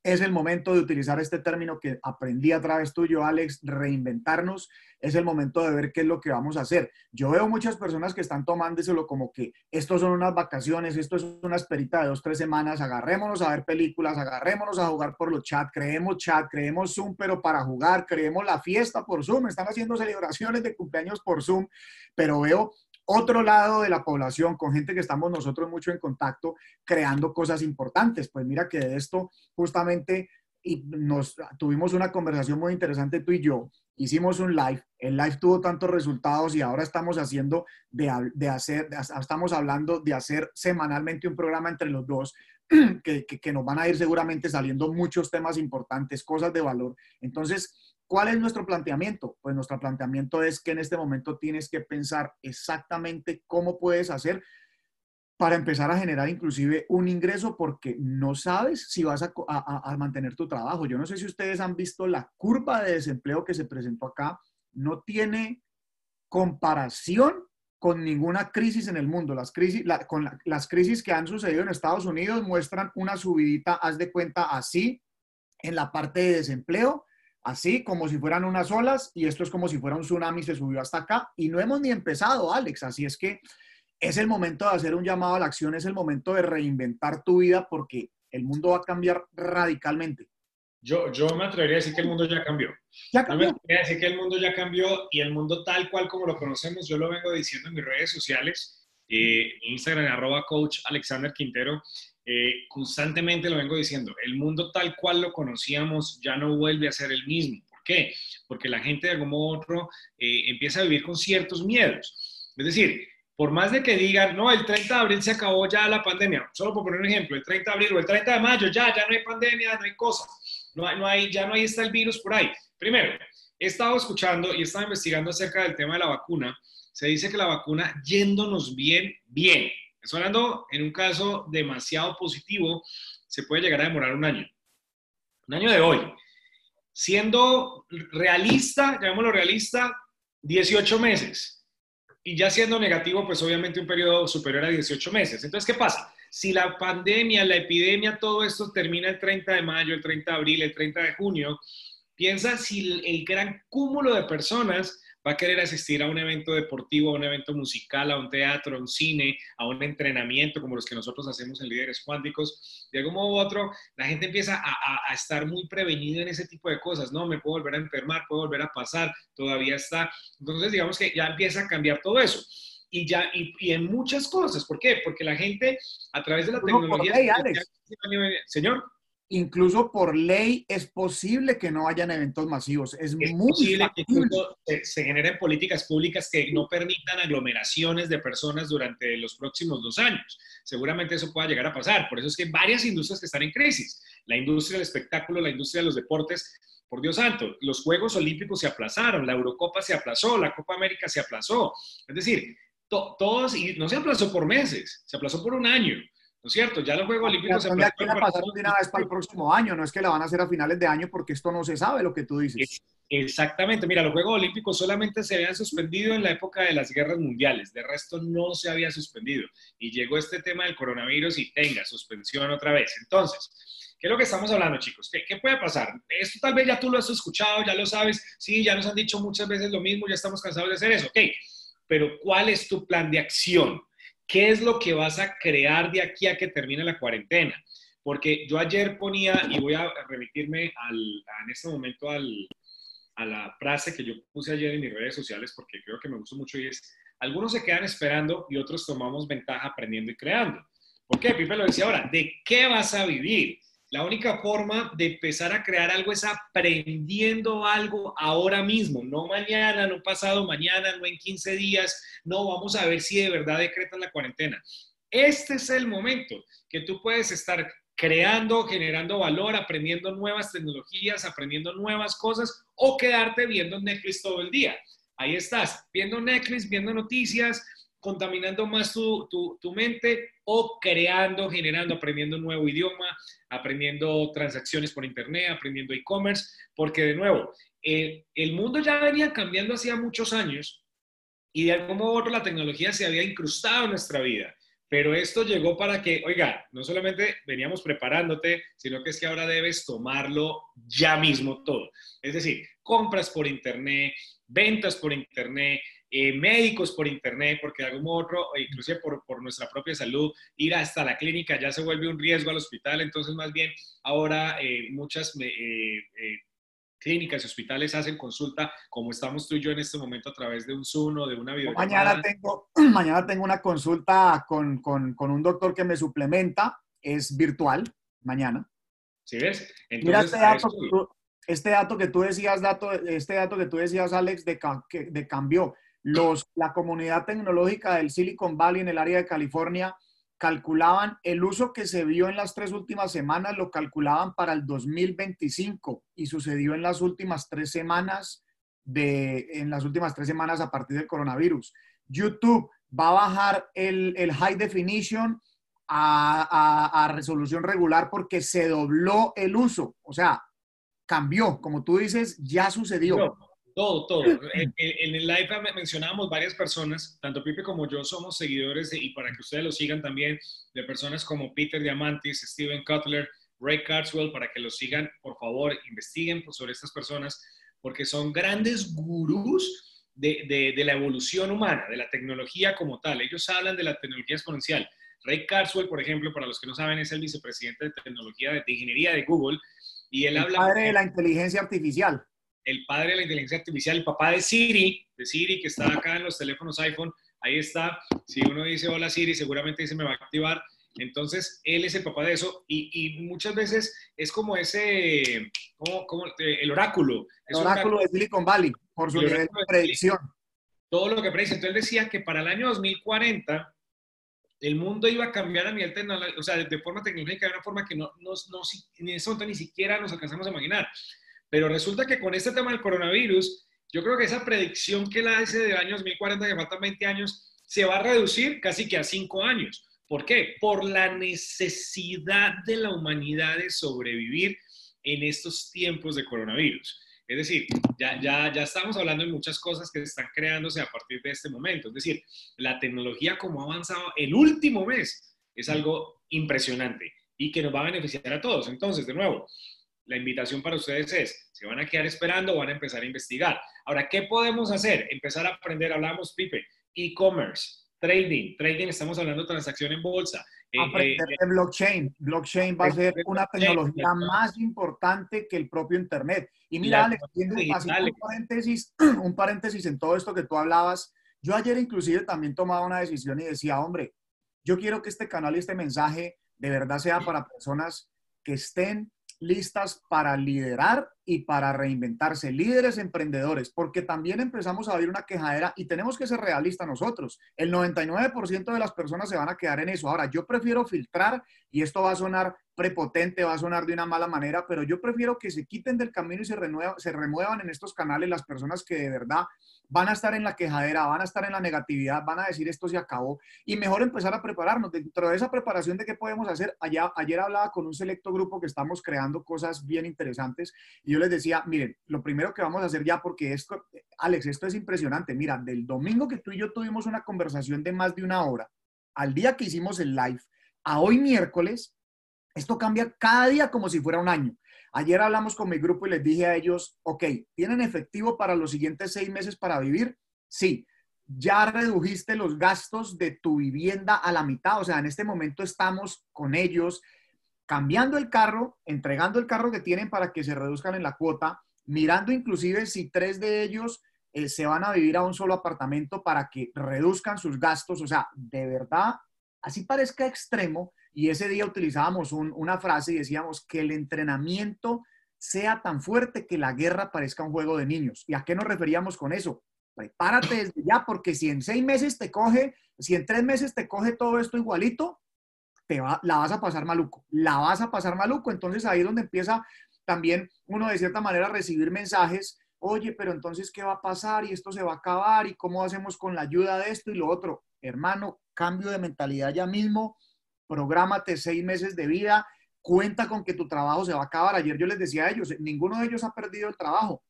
es el momento de utilizar este término que aprendí a través tuyo, Alex, reinventarnos. Es el momento de ver qué es lo que vamos a hacer. Yo veo muchas personas que están tomándoselo como que esto son unas vacaciones, esto es una esperita de dos, tres semanas, agarrémonos a ver películas, agarrémonos a jugar por los chats, creemos chat, creemos Zoom, pero para jugar, creemos la fiesta por Zoom, están haciendo celebraciones de cumpleaños por Zoom, pero veo otro lado de la población, con gente que estamos nosotros mucho en contacto, creando cosas importantes. Pues mira que de esto justamente y nos tuvimos una conversación muy interesante tú y yo. Hicimos un live, el live tuvo tantos resultados y ahora estamos haciendo de, de hacer, estamos hablando de hacer semanalmente un programa entre los dos que, que, que nos van a ir seguramente saliendo muchos temas importantes, cosas de valor. Entonces, ¿Cuál es nuestro planteamiento? Pues nuestro planteamiento es que en este momento tienes que pensar exactamente cómo puedes hacer para empezar a generar inclusive un ingreso porque no sabes si vas a, mantener tu trabajo. Yo no sé si ustedes han visto la curva de desempleo que se presentó acá. No tiene comparación con ninguna crisis en el mundo. Las crisis, con las crisis que han sucedido en Estados Unidos muestran una subidita, haz de cuenta, así en la parte de desempleo así como si fueran unas olas y esto es como si fuera un tsunami, se subió hasta acá y no hemos ni empezado, Alex, así es que es el momento de hacer un llamado a la acción, es el momento de reinventar tu vida porque el mundo va a cambiar radicalmente. Yo, yo me atrevería a decir que el mundo ya cambió. Ya cambió. me atrevería a decir que el mundo ya cambió y el mundo tal cual como lo conocemos, yo lo vengo diciendo en mis redes sociales, eh, Instagram, arroba coach Alexander Quintero, eh, constantemente lo vengo diciendo, el mundo tal cual lo conocíamos ya no vuelve a ser el mismo. ¿Por qué? Porque la gente de algún modo otro eh, empieza a vivir con ciertos miedos. Es decir, por más de que digan, no, el 30 de abril se acabó ya la pandemia, solo por poner un ejemplo, el 30 de abril o el 30 de mayo, ya, ya no hay pandemia, no hay cosa, no hay, no hay, ya no hay está el virus por ahí. Primero, he estado escuchando y he estado investigando acerca del tema de la vacuna. Se dice que la vacuna, yéndonos bien, bien, Estoy hablando en un caso demasiado positivo, se puede llegar a demorar un año. Un año de hoy. Siendo realista, llamémoslo realista, 18 meses. Y ya siendo negativo, pues obviamente un periodo superior a 18 meses. Entonces, ¿qué pasa? Si la pandemia, la epidemia, todo esto termina el 30 de mayo, el 30 de abril, el 30 de junio, piensa si el gran cúmulo de personas va a querer asistir a un evento deportivo, a un evento musical, a un teatro, a un cine, a un entrenamiento como los que nosotros hacemos en Líderes Cuánticos, de algún modo u otro, la gente empieza a, estar muy prevenida en ese tipo de cosas, ¿no? Me puedo volver a enfermar, puedo volver a pasar, todavía está. Entonces, digamos que ya empieza a cambiar todo eso. Y, ya, y, en muchas cosas. ¿Por qué? Porque la gente, a través de la tecnología... Señor incluso por ley es posible que no hayan eventos masivos. Es, muy posible que incluso se, generen políticas públicas que no permitan aglomeraciones de personas durante los próximos dos años. Seguramente eso pueda llegar a pasar. Por eso es que hay varias industrias que están en crisis. La industria del espectáculo, la industria de los deportes. Por Dios santo, los Juegos Olímpicos se aplazaron, la Eurocopa se aplazó, la Copa América se aplazó. Es decir, todos, y no se aplazó por meses, se aplazó por un año. ¿No es cierto? Ya los Juegos Olímpicos se van a pasar de una vez para el próximo año, no es que la van a hacer a finales de año porque esto no se sabe lo que tú dices. Exactamente, mira, los Juegos Olímpicos solamente se habían suspendido en la época de las guerras mundiales, de resto no se había suspendido. Y llegó este tema del coronavirus y tenga suspensión otra vez. Entonces, ¿qué es lo que estamos hablando, chicos? ¿Qué, ¿Qué, puede pasar? Esto tal vez ya tú lo has escuchado, ya lo sabes, sí, ya nos han dicho muchas veces lo mismo, ya estamos cansados de hacer eso, ok, pero ¿cuál es tu plan de acción? ¿Qué es lo que vas a crear de aquí a que termine la cuarentena? Porque yo ayer ponía, y voy a remitirme al, en este momento al, a la frase que yo puse ayer en mis redes sociales, porque creo que me gustó mucho, y es, algunos se quedan esperando y otros tomamos ventaja aprendiendo y creando. ¿Por qué? Pipe lo decía ahora, ¿de qué vas a vivir? La única forma de empezar a crear algo es aprendiendo algo ahora mismo, no mañana, no pasado mañana, no en 15 días, no vamos a ver si de verdad decretan la cuarentena. Este es el momento que tú puedes estar creando, generando valor, aprendiendo nuevas tecnologías, aprendiendo nuevas cosas o quedarte viendo Netflix todo el día. Ahí estás, viendo Netflix, viendo noticias, contaminando más tu, tu, mente o creando, generando, aprendiendo un nuevo idioma, aprendiendo transacciones por Internet, aprendiendo e-commerce, porque de nuevo, el, el mundo ya venía cambiando hacía muchos años y de algún modo u otro la tecnología se había incrustado en nuestra vida. Pero esto llegó para que, oiga, no solamente veníamos preparándote, sino que es que ahora debes tomarlo ya mismo todo. Es decir, compras por Internet, ventas por Internet, eh, médicos por internet, porque de algún modo otro, inclusive por, por, nuestra propia salud, ir hasta la clínica ya se vuelve un riesgo al hospital, entonces más bien ahora eh, muchas eh, clínicas y hospitales hacen consulta como estamos tú y yo en este momento a través de un Zoom o de una videollamada. Mañana tengo, mañana tengo una consulta con, con, con un doctor que me suplementa, es virtual, mañana. ¿Sí ves? Entonces, Mira este dato, que tú, este dato que tú decías, dato, este dato que tú decías, Alex, de, de cambio los, la comunidad tecnológica del Silicon Valley en el área de California calculaban el uso que se vio en las tres últimas semanas, lo calculaban para el 2025 y sucedió en las últimas tres semanas de, en las últimas tres semanas a partir del coronavirus. YouTube va a bajar el, el high definition a, a, resolución regular porque se dobló el uso, o sea, cambió, como tú dices, ya sucedió. Todo, todo. En, el live mencionábamos varias personas, tanto Pipe como yo somos seguidores y para que ustedes lo sigan también, de personas como Peter Diamantis, Steven Cutler, Ray Carswell, para que los sigan, por favor, investiguen sobre estas personas, porque son grandes gurús de, de, la evolución humana, de la tecnología como tal. Ellos hablan de la tecnología exponencial. Ray Carswell, por ejemplo, para los que no saben, es el vicepresidente de tecnología de, ingeniería de Google. Y él el habla... Padre de la inteligencia artificial el padre de la inteligencia artificial, el papá de Siri, de Siri, que está acá en los teléfonos iPhone, ahí está. Si uno dice hola Siri, seguramente dice me va a activar. Entonces, él es el papá de eso y, muchas veces es como ese, como, el oráculo. El oráculo de Silicon Valley, por su nivel de predicción. Todo lo que predice. Entonces, él decía que para el año 2040 el mundo iba a cambiar a nivel tecnológico, o sea, de forma tecnológica, de una forma que no, no, no, ni, ni siquiera nos alcanzamos a imaginar. Pero resulta que con este tema del coronavirus, yo creo que esa predicción que la hace de años 2040, que faltan 20 años, se va a reducir casi que a 5 años. ¿Por qué? Por la necesidad de la humanidad de sobrevivir en estos tiempos de coronavirus. Es decir, ya, ya, ya estamos hablando de muchas cosas que están creándose a partir de este momento. Es decir, la tecnología como ha avanzado el último mes es algo impresionante y que nos va a beneficiar a todos. Entonces, de nuevo, la invitación para ustedes es, ¿se van a quedar esperando o van a empezar a investigar? Ahora, ¿qué podemos hacer? Empezar a aprender, hablamos, Pipe, e-commerce, trading, trading, estamos hablando de transacción en bolsa. Eh, aprender eh, blockchain. Blockchain va a ser una tecnología más importante que el propio Internet. Y mira, Alex, un paréntesis, un paréntesis en todo esto que tú hablabas. Yo ayer inclusive también tomaba una decisión y decía, hombre, yo quiero que este canal y este mensaje de verdad sea para personas que estén listas para liderar y para reinventarse, líderes emprendedores, porque también empezamos a oír una quejadera y tenemos que ser realistas nosotros. El 99% de las personas se van a quedar en eso. Ahora, yo prefiero filtrar y esto va a sonar prepotente, va a sonar de una mala manera, pero yo prefiero que se quiten del camino y se, se remuevan en estos canales las personas que de verdad van a estar en la quejadera, van a estar en la negatividad, van a decir esto se acabó y mejor empezar a prepararnos. Dentro de esa preparación de qué podemos hacer, allá, ayer hablaba con un selecto grupo que estamos creando cosas bien interesantes y yo les decía, miren, lo primero que vamos a hacer ya, porque esto, Alex, esto es impresionante, mira, del domingo que tú y yo tuvimos una conversación de más de una hora, al día que hicimos el live, a hoy miércoles, esto cambia cada día como si fuera un año. Ayer hablamos con mi grupo y les dije a ellos, ok, ¿tienen efectivo para los siguientes seis meses para vivir? Sí. Ya redujiste los gastos de tu vivienda a la mitad, o sea, en este momento estamos con ellos cambiando el carro, entregando el carro que tienen para que se reduzcan en la cuota, mirando inclusive si tres de ellos eh, se van a vivir a un solo apartamento para que reduzcan sus gastos, o sea, de verdad, así parezca extremo, y ese día utilizábamos una frase y decíamos que el entrenamiento sea tan fuerte que la guerra parezca un juego de niños. ¿Y a qué nos referíamos con eso? Prepárate desde ya, porque si en seis meses te coge, si en tres meses te coge todo esto igualito, la vas a pasar maluco, la vas a pasar maluco. Entonces ahí es donde empieza también uno de cierta manera a recibir mensajes, oye, pero entonces, ¿qué va a pasar? Y esto se va a acabar, ¿y cómo hacemos con la ayuda de esto y lo otro? Hermano, cambio de mentalidad ya mismo, prográmate seis meses de vida, cuenta con que tu trabajo se va a acabar. Ayer yo les decía a ellos, ninguno de ellos ha perdido el trabajo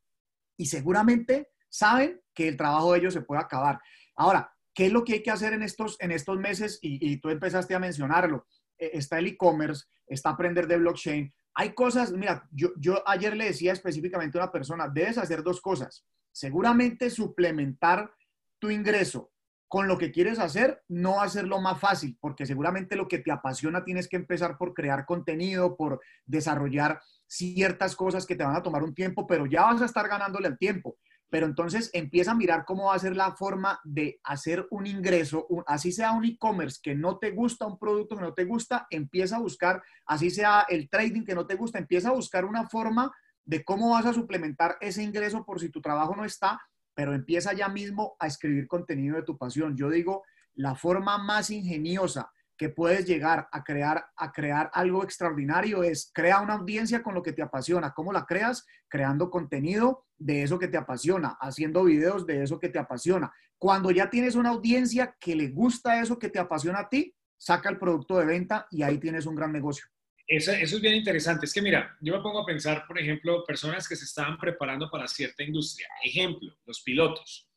y seguramente saben que el trabajo de ellos se puede acabar. Ahora, ¿qué es lo que hay que hacer en estos, en estos meses? Y, tú empezaste a mencionarlo. E, está el e-commerce, está aprender de blockchain. Hay cosas, mira, yo, yo ayer le decía específicamente a una persona, debes hacer dos cosas. Seguramente suplementar tu ingreso con lo que quieres hacer, no hacerlo más fácil, porque seguramente lo que te apasiona tienes que empezar por crear contenido, por desarrollar ciertas cosas que te van a tomar un tiempo, pero ya vas a estar ganándole al tiempo. Pero entonces empieza a mirar cómo va a ser la forma de hacer un ingreso, así sea un e-commerce que no te gusta, un producto que no te gusta, empieza a buscar, así sea el trading que no te gusta, empieza a buscar una forma de cómo vas a suplementar ese ingreso por si tu trabajo no está pero empieza ya mismo a escribir contenido de tu pasión. Yo digo, la forma más ingeniosa que puedes llegar a crear, a crear algo extraordinario es crea una audiencia con lo que te apasiona. ¿Cómo la creas? Creando contenido de eso que te apasiona, haciendo videos de eso que te apasiona. Cuando ya tienes una audiencia que le gusta eso que te apasiona a ti, saca el producto de venta y ahí tienes un gran negocio. Eso, es bien interesante. Es que mira, yo me pongo a pensar, por ejemplo, personas que se estaban preparando para cierta industria. Ejemplo, los pilotos.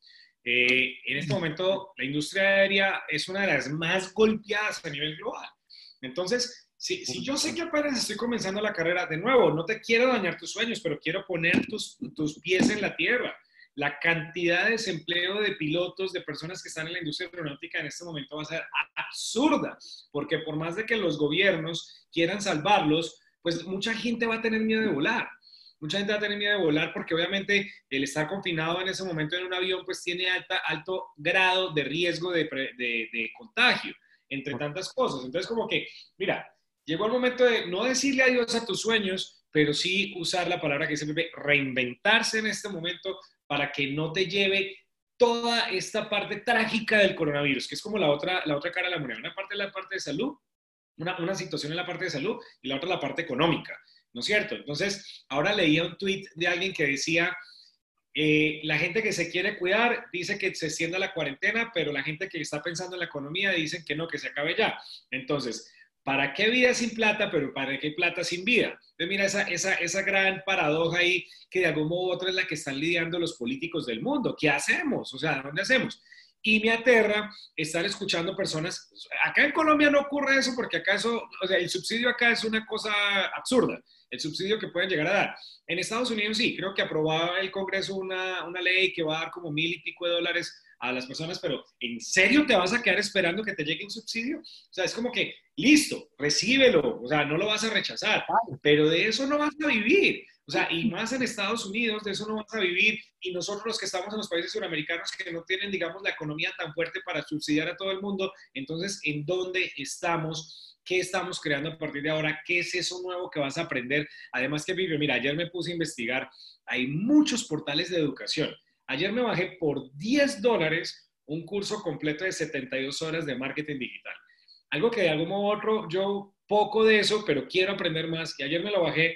Eh, en este momento, la industria aérea es una de las más golpeadas a nivel global. Entonces, si, si, yo sé que apenas estoy comenzando la carrera, de nuevo, no te quiero dañar tus sueños, pero quiero poner tus, tus pies en la tierra la cantidad de desempleo de pilotos, de personas que están en la industria aeronáutica en este momento va a ser absurda, porque por más de que los gobiernos quieran salvarlos, pues mucha gente va a tener miedo de volar. Mucha gente va a tener miedo de volar porque obviamente el estar confinado en ese momento en un avión pues tiene alta, alto grado de riesgo de, de contagio, entre tantas cosas. Entonces como que, mira, llegó el momento de no decirle adiós a tus sueños, pero sí usar la palabra que siempre reinventarse en este momento para que no te lleve toda esta parte trágica del coronavirus, que es como la otra, la otra cara de la moneda. Una parte es la parte de salud, una, una situación en la parte de salud y la otra la parte económica, ¿no es cierto? Entonces, ahora leía un tweet de alguien que decía, eh, la gente que se quiere cuidar dice que se extienda la cuarentena, pero la gente que está pensando en la economía dicen que no, que se acabe ya. Entonces, ¿Para qué vida sin plata, pero para qué plata sin vida? Entonces, mira esa, esa, esa gran paradoja ahí que de algún modo u otro es la que están lidiando los políticos del mundo. ¿Qué hacemos? O sea, ¿dónde hacemos? Y me aterra estar escuchando personas, acá en Colombia no ocurre eso porque acá eso, o sea, el subsidio acá es una cosa absurda, el subsidio que pueden llegar a dar. En Estados Unidos sí, creo que aprobaba el Congreso una, una ley que va a dar como mil y pico de dólares a las personas, pero ¿en serio te vas a quedar esperando que te llegue un subsidio? O sea, es como que, listo, recíbelo, o sea, no lo vas a rechazar, pero de eso no vas a vivir. O sea, y más en Estados Unidos, de eso no vas a vivir. Y nosotros los que estamos en los países suramericanos que no tienen, digamos, la economía tan fuerte para subsidiar a todo el mundo, entonces, ¿en dónde estamos? ¿Qué estamos creando a partir de ahora? ¿Qué es eso nuevo que vas a aprender? Además que, Vivi, mira, ayer me puse a investigar, hay muchos portales de educación. Ayer me bajé por 10 dólares un curso completo de 72 horas de marketing digital. Algo que de algún modo u otro yo poco de eso, pero quiero aprender más. Y ayer me lo bajé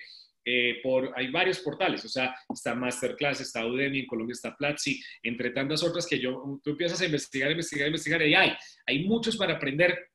eh, por, hay varios portales, o sea, está Masterclass, está Udemy, en Colombia está Platzi, entre tantas otras que yo, tú empiezas a investigar, investigar, investigar y hay, hay muchos para aprender.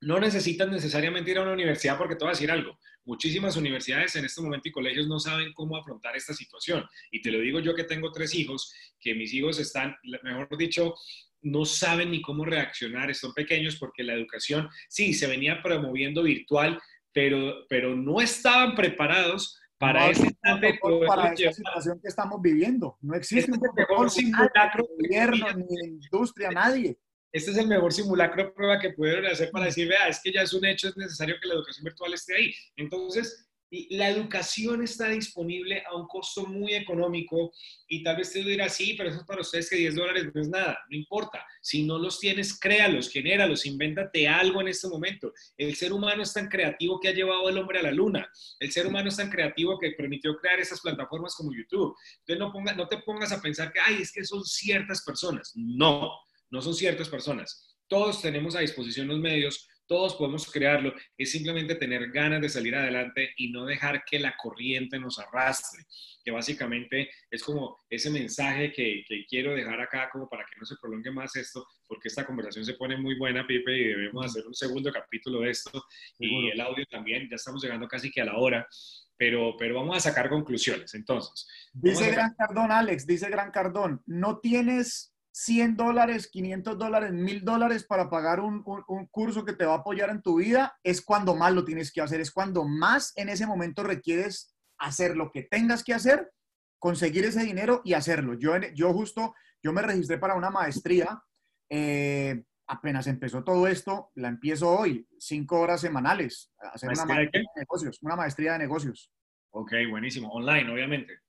No necesitas necesariamente ir a una universidad porque te voy a decir algo. Muchísimas universidades en este momento y colegios no saben cómo afrontar esta situación. Y te lo digo yo que tengo tres hijos, que mis hijos están, mejor dicho, no saben ni cómo reaccionar, están pequeños porque la educación, sí, se venía promoviendo virtual, pero, pero no estaban preparados para esa situación que estamos viviendo. No existe este un mejor simulacro de gobierno, ni industria, nadie. Este es el mejor simulacro de prueba que pudieron hacer para decir, vea, es que ya es un hecho, es necesario que la educación virtual esté ahí. Entonces, la educación está disponible a un costo muy económico y tal vez te dirá, sí, pero eso es para ustedes que 10 dólares no es nada, no importa. Si no los tienes, créalos, genéralos, invéntate algo en este momento. El ser humano es tan creativo que ha llevado al hombre a la luna. El ser humano es tan creativo que permitió crear esas plataformas como YouTube. Entonces no, ponga, no te pongas a pensar que, ay, es que son ciertas personas. No, no son ciertas personas. Todos tenemos a disposición los medios, todos podemos crearlo, es simplemente tener ganas de salir adelante y no dejar que la corriente nos arrastre, que básicamente es como ese mensaje que, quiero dejar acá como para que no se prolongue más esto, porque esta conversación se pone muy buena, Pipe, y debemos hacer un segundo capítulo de esto y el audio también, ya estamos llegando casi que a la hora. Pero, pero, vamos a sacar conclusiones. Entonces, dice Gran Cardón, Alex, dice Gran Cardón, no tienes 100 dólares, 500 dólares, 1000 dólares para pagar un, curso que te va a apoyar en tu vida, es cuando más lo tienes que hacer, es cuando más en ese momento requieres hacer lo que tengas que hacer, conseguir ese dinero y hacerlo. Yo, yo justo, yo me registré para una maestría, eh, apenas empezó todo esto, la empiezo hoy, cinco horas semanales, hacer una maestría de, negocios, una maestría de negocios. Ok, buenísimo, online, obviamente.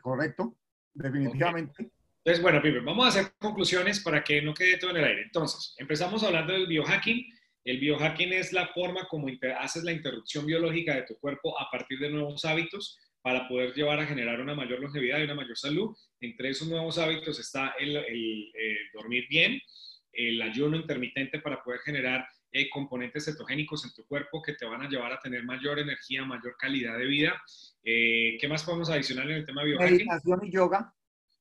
Correcto, definitivamente. Entonces, bueno, vamos a hacer conclusiones para que no quede todo en el aire. Entonces, empezamos hablando del biohacking. El biohacking es la forma como haces la interrupción biológica de tu cuerpo a partir de nuevos hábitos para poder llevar a generar una mayor longevidad y una mayor salud. Entre esos nuevos hábitos está el, eh, dormir bien, el ayuno intermitente para poder generar eh, componentes cetogénicos en tu cuerpo que te van a llevar a tener mayor energía, mayor calidad de vida. Eh, ¿Qué más podemos adicionar en el tema biohacking? Meditación y yoga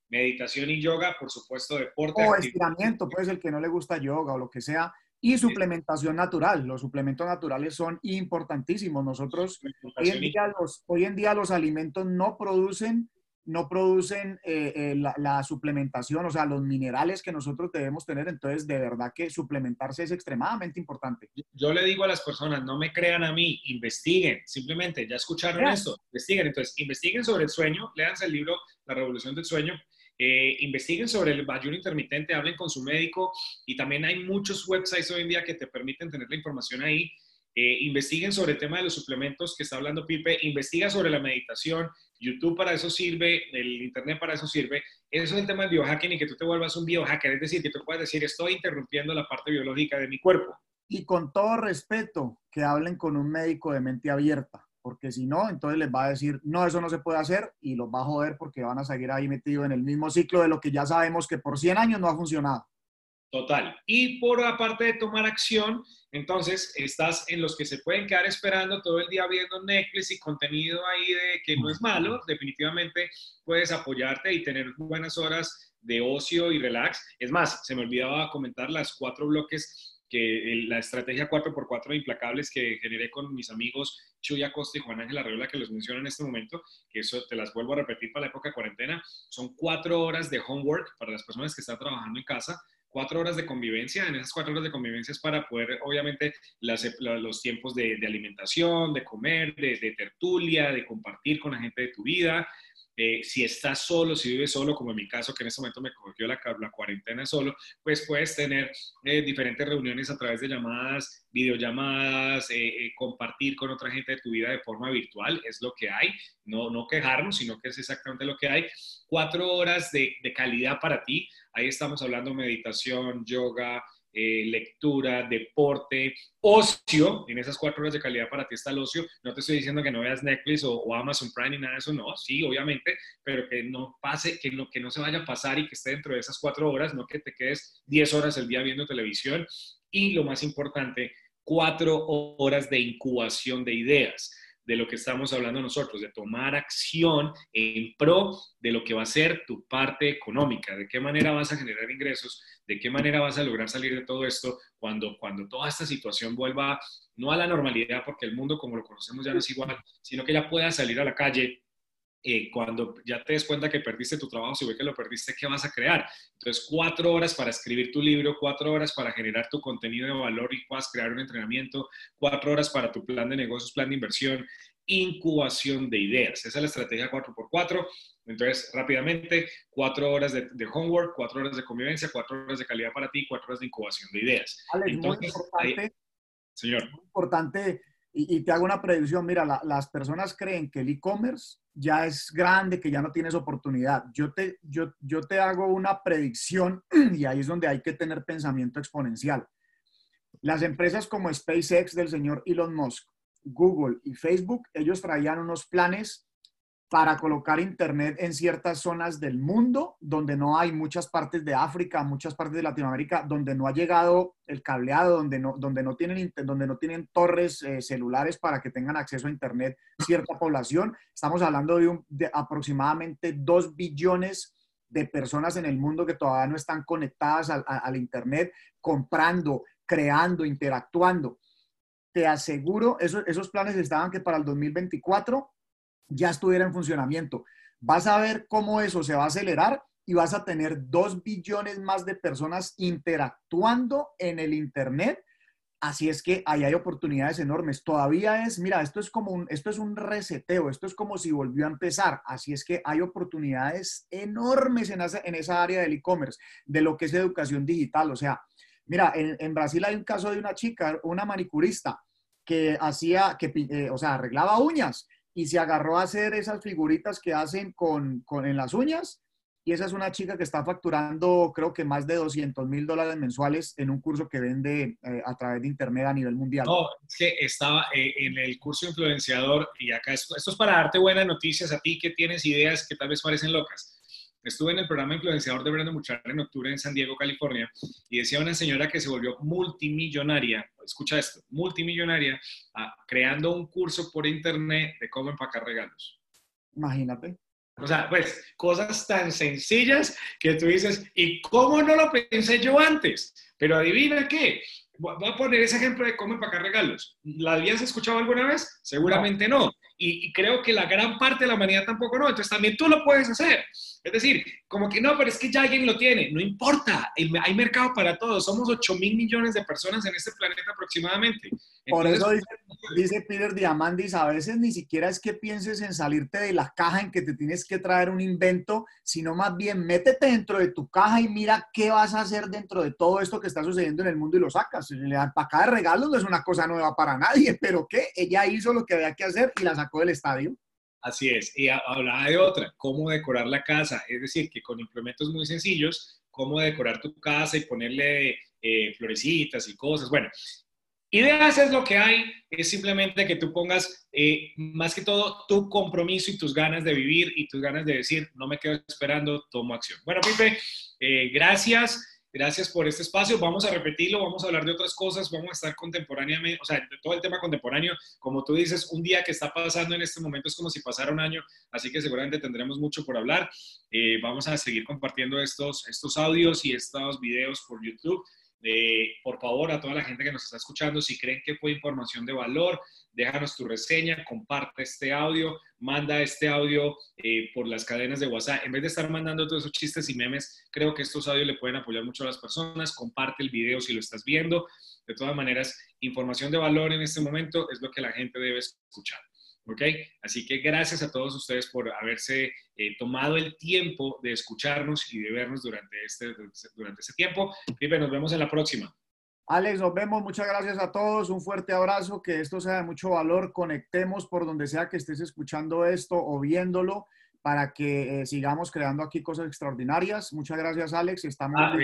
meditación y yoga, por supuesto, deporte. O estiramiento, pues el que no le gusta yoga o lo que sea. Y suplementación natural. Los suplementos naturales son importantísimos. Nosotros, hoy en, día los, hoy en día los alimentos no producen no producen eh, eh, la, suplementación, o sea, los minerales que nosotros debemos tener. Entonces, de verdad que suplementarse es extremadamente importante. Yo le digo a las personas, no me crean a mí, investiguen, simplemente, ya escucharon esto, investiguen. Entonces, investiguen sobre el sueño, léanse el libro La Revolución del Sueño, eh, investiguen sobre el ayuno intermitente, hablen con su médico y también hay muchos websites hoy en día que te permiten tener la información ahí. Eh, investiguen sobre el tema de los suplementos que está hablando Pipe, investiga sobre la meditación, YouTube para eso sirve, el Internet para eso sirve. Eso es el tema del biohacking y que tú te vuelvas un biohacker, es decir, que tú puedas decir, estoy interrumpiendo la parte biológica de mi cuerpo. Y con todo respeto, que hablen con un médico de mente abierta porque si no, entonces les va a decir, no, eso no se puede hacer y los va a joder porque van a seguir ahí metidos en el mismo ciclo de lo que ya sabemos que por 100 años no ha funcionado. Total. Y por aparte de tomar acción, entonces estás en los que se pueden quedar esperando todo el día viendo Netflix y contenido ahí de que no es malo, definitivamente puedes apoyarte y tener buenas horas de ocio y relax. Es más, se me olvidaba comentar las cuatro bloques que la estrategia 4x4 de implacables que generé con mis amigos Chuy Acosta y Juan Ángel Arreola, que los menciono en este momento, que eso te las vuelvo a repetir para la época de cuarentena, son cuatro horas de homework para las personas que están trabajando en casa, cuatro horas de convivencia. En esas cuatro horas de convivencia es para poder, obviamente, los tiempos de, alimentación, de comer, de, de, tertulia, de compartir con la gente de tu vida. Eh, si estás solo, si vives solo, como en mi caso, que en este momento me cogió la, la cuarentena solo, pues puedes tener eh, diferentes reuniones a través de llamadas, videollamadas, eh, compartir con otra gente de tu vida de forma virtual, es lo que hay, no, no quejarnos, sino que es exactamente lo que hay. Cuatro horas de, de calidad para ti, ahí estamos hablando meditación, yoga, eh, lectura, deporte, ocio, en esas cuatro horas de calidad para ti está el ocio. No te estoy diciendo que no veas Netflix o, Amazon Prime ni nada de eso, no, sí, obviamente, pero que no pase, que no, que no se vaya a pasar y que esté dentro de esas cuatro horas, no que te quedes diez horas el día viendo televisión. Y lo más importante, cuatro horas de incubación de ideas de lo que estamos hablando nosotros, de tomar acción en pro de lo que va a ser tu parte económica, de qué manera vas a generar ingresos, de qué manera vas a lograr salir de todo esto cuando, cuando toda esta situación vuelva no a la normalidad, porque el mundo como lo conocemos ya no es igual, sino que ya puedas salir a la calle eh, cuando ya te des cuenta que perdiste tu trabajo, si ve que lo perdiste, ¿qué vas a crear? Entonces, cuatro horas para escribir tu libro, cuatro horas para generar tu contenido de valor y puedas crear un entrenamiento, cuatro horas para tu plan de negocios, plan de inversión, incubación de ideas. Esa es la estrategia 4x4. Entonces, rápidamente, cuatro horas de, homework, cuatro horas de convivencia, cuatro horas de calidad para ti, cuatro horas de incubación de ideas. Entonces, importante, señor. Muy importante y, te hago una predicción, mira, las personas creen que el e-commerce ya es grande, que ya no tienes oportunidad. Yo te, yo, yo te hago una predicción y ahí es donde hay que tener pensamiento exponencial. Las empresas como SpaceX del señor Elon Musk, Google y Facebook, ellos traían unos planes para colocar Internet en ciertas zonas del mundo donde no hay muchas partes de África, muchas partes de Latinoamérica, donde no ha llegado el cableado, donde no, donde no, tienen, donde no tienen torres eh, celulares para que tengan acceso a Internet cierta población. Estamos hablando de, un, de aproximadamente 2 billones de personas en el mundo que todavía no están conectadas al, al Internet, comprando, creando, interactuando. Te aseguro, esos, esos planes estaban que para el 2024 ya estuviera en funcionamiento. Vas a ver cómo eso se va a acelerar y vas a tener dos billones más de personas interactuando en el Internet. Así es que ahí hay oportunidades enormes. Todavía es, mira, esto es como un, esto es un reseteo, esto es como si volvió a empezar. Así es que hay oportunidades enormes en esa, en esa área del e-commerce, de lo que es educación digital. O sea, mira, en, Brasil hay un caso de una chica, una manicurista, que hacía, que, eh, o sea, arreglaba uñas y se agarró a hacer esas figuritas que hacen con, con, en las uñas. Y esa es una chica que está facturando, creo que más de 200 mil dólares mensuales en un curso que vende eh, a través de Internet a nivel mundial. No, es que estaba eh, en el curso influenciador y acá esto, esto es para darte buenas noticias a ti que tienes ideas que tal vez parecen locas. Estuve en el programa influenciador de Brandon Muchar en octubre en San Diego, California, y decía una señora que se volvió multimillonaria, escucha esto, multimillonaria, ah, creando un curso por internet de cómo empacar regalos. Imagínate. O sea, pues cosas tan sencillas que tú dices, ¿y cómo no lo pensé yo antes? Pero adivina qué, voy a poner ese ejemplo de cómo empacar regalos. ¿La habías escuchado alguna vez? Seguramente no. Y, creo que la gran parte de la humanidad tampoco no. Entonces también tú lo puedes hacer. Es decir, como que no, pero es que ya alguien lo tiene. No importa. Hay mercado para todos. Somos 8 mil millones de personas en este planeta aproximadamente. Por eso dice, dice, Peter Diamandis, a veces ni siquiera es que pienses en salirte de la caja en que te tienes que traer un invento, sino más bien métete dentro de tu caja y mira qué vas a hacer dentro de todo esto que está sucediendo en el mundo y lo sacas. Para cada regalo no es una cosa nueva para nadie, pero ¿qué? Ella hizo lo que había que hacer y la sacó del estadio. Así es. Y hablaba de otra, cómo decorar la casa. Es decir, que con implementos muy sencillos, cómo decorar tu casa y ponerle eh, florecitas y cosas. Bueno, Ideas es lo que hay, es simplemente que tú pongas eh, más que todo tu compromiso y tus ganas de vivir y tus ganas de decir, no me quedo esperando, tomo acción. Bueno, Pipe, eh, gracias. Gracias por este espacio. Vamos a repetirlo, vamos a hablar de otras cosas, vamos a estar contemporáneamente, o sea, todo el tema contemporáneo. Como tú dices, un día que está pasando en este momento es como si pasara un año, así que seguramente tendremos mucho por hablar. Eh, vamos a seguir compartiendo estos, estos audios y estos videos por YouTube. Por favor, a toda la gente que nos está escuchando, si creen que fue información de valor, déjanos tu reseña, comparte este audio, manda este audio eh, por las cadenas de WhatsApp. En vez de estar mandando todos esos chistes y memes, creo que estos audios le pueden apoyar mucho a las personas. Comparte el video si lo estás viendo. De todas maneras, información de valor en este momento es lo que la gente debe escuchar. ¿Ok? Así que gracias a todos ustedes por haberse eh, tomado el tiempo de escucharnos y de vernos durante este, durante este tiempo. Pipe, nos vemos en la próxima. Alex, nos vemos. Muchas gracias a todos. Un fuerte abrazo. Que esto sea de mucho valor. Conectemos por donde sea que estés escuchando esto o viéndolo para que eh, sigamos creando aquí cosas extraordinarias. Muchas gracias, Alex. Estamos ah,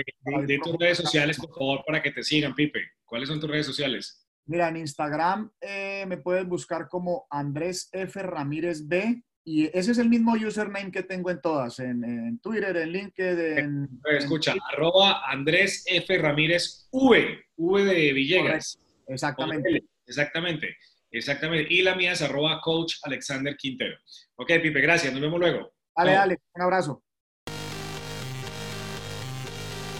de, tus redes sociales, por favor, para que te sigan, Pipe. ¿Cuáles son tus redes sociales? Mira, en Instagram eh, me puedes buscar como Andrés F. Ramírez B. Y ese es el mismo username que tengo en todas, en, Twitter, en LinkedIn. Escucha, arroba Andrés F. Ramírez V, V de Villegas. Exactamente. Exactamente, exactamente. Y la mía es arroba coach Alexander Quintero. Ok, Pipe, gracias. Nos vemos luego. Dale, dale. Un abrazo.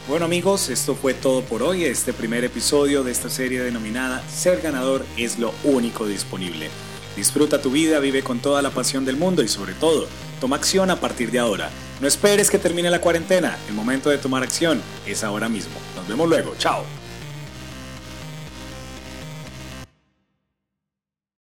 Bueno amigos, esto fue todo por hoy, este primer episodio de esta serie denominada Ser ganador es lo único disponible. Disfruta tu vida, vive con toda la pasión del mundo y sobre todo, toma acción a partir de ahora. No esperes que termine la cuarentena, el momento de tomar acción es ahora mismo. Nos vemos luego, chao.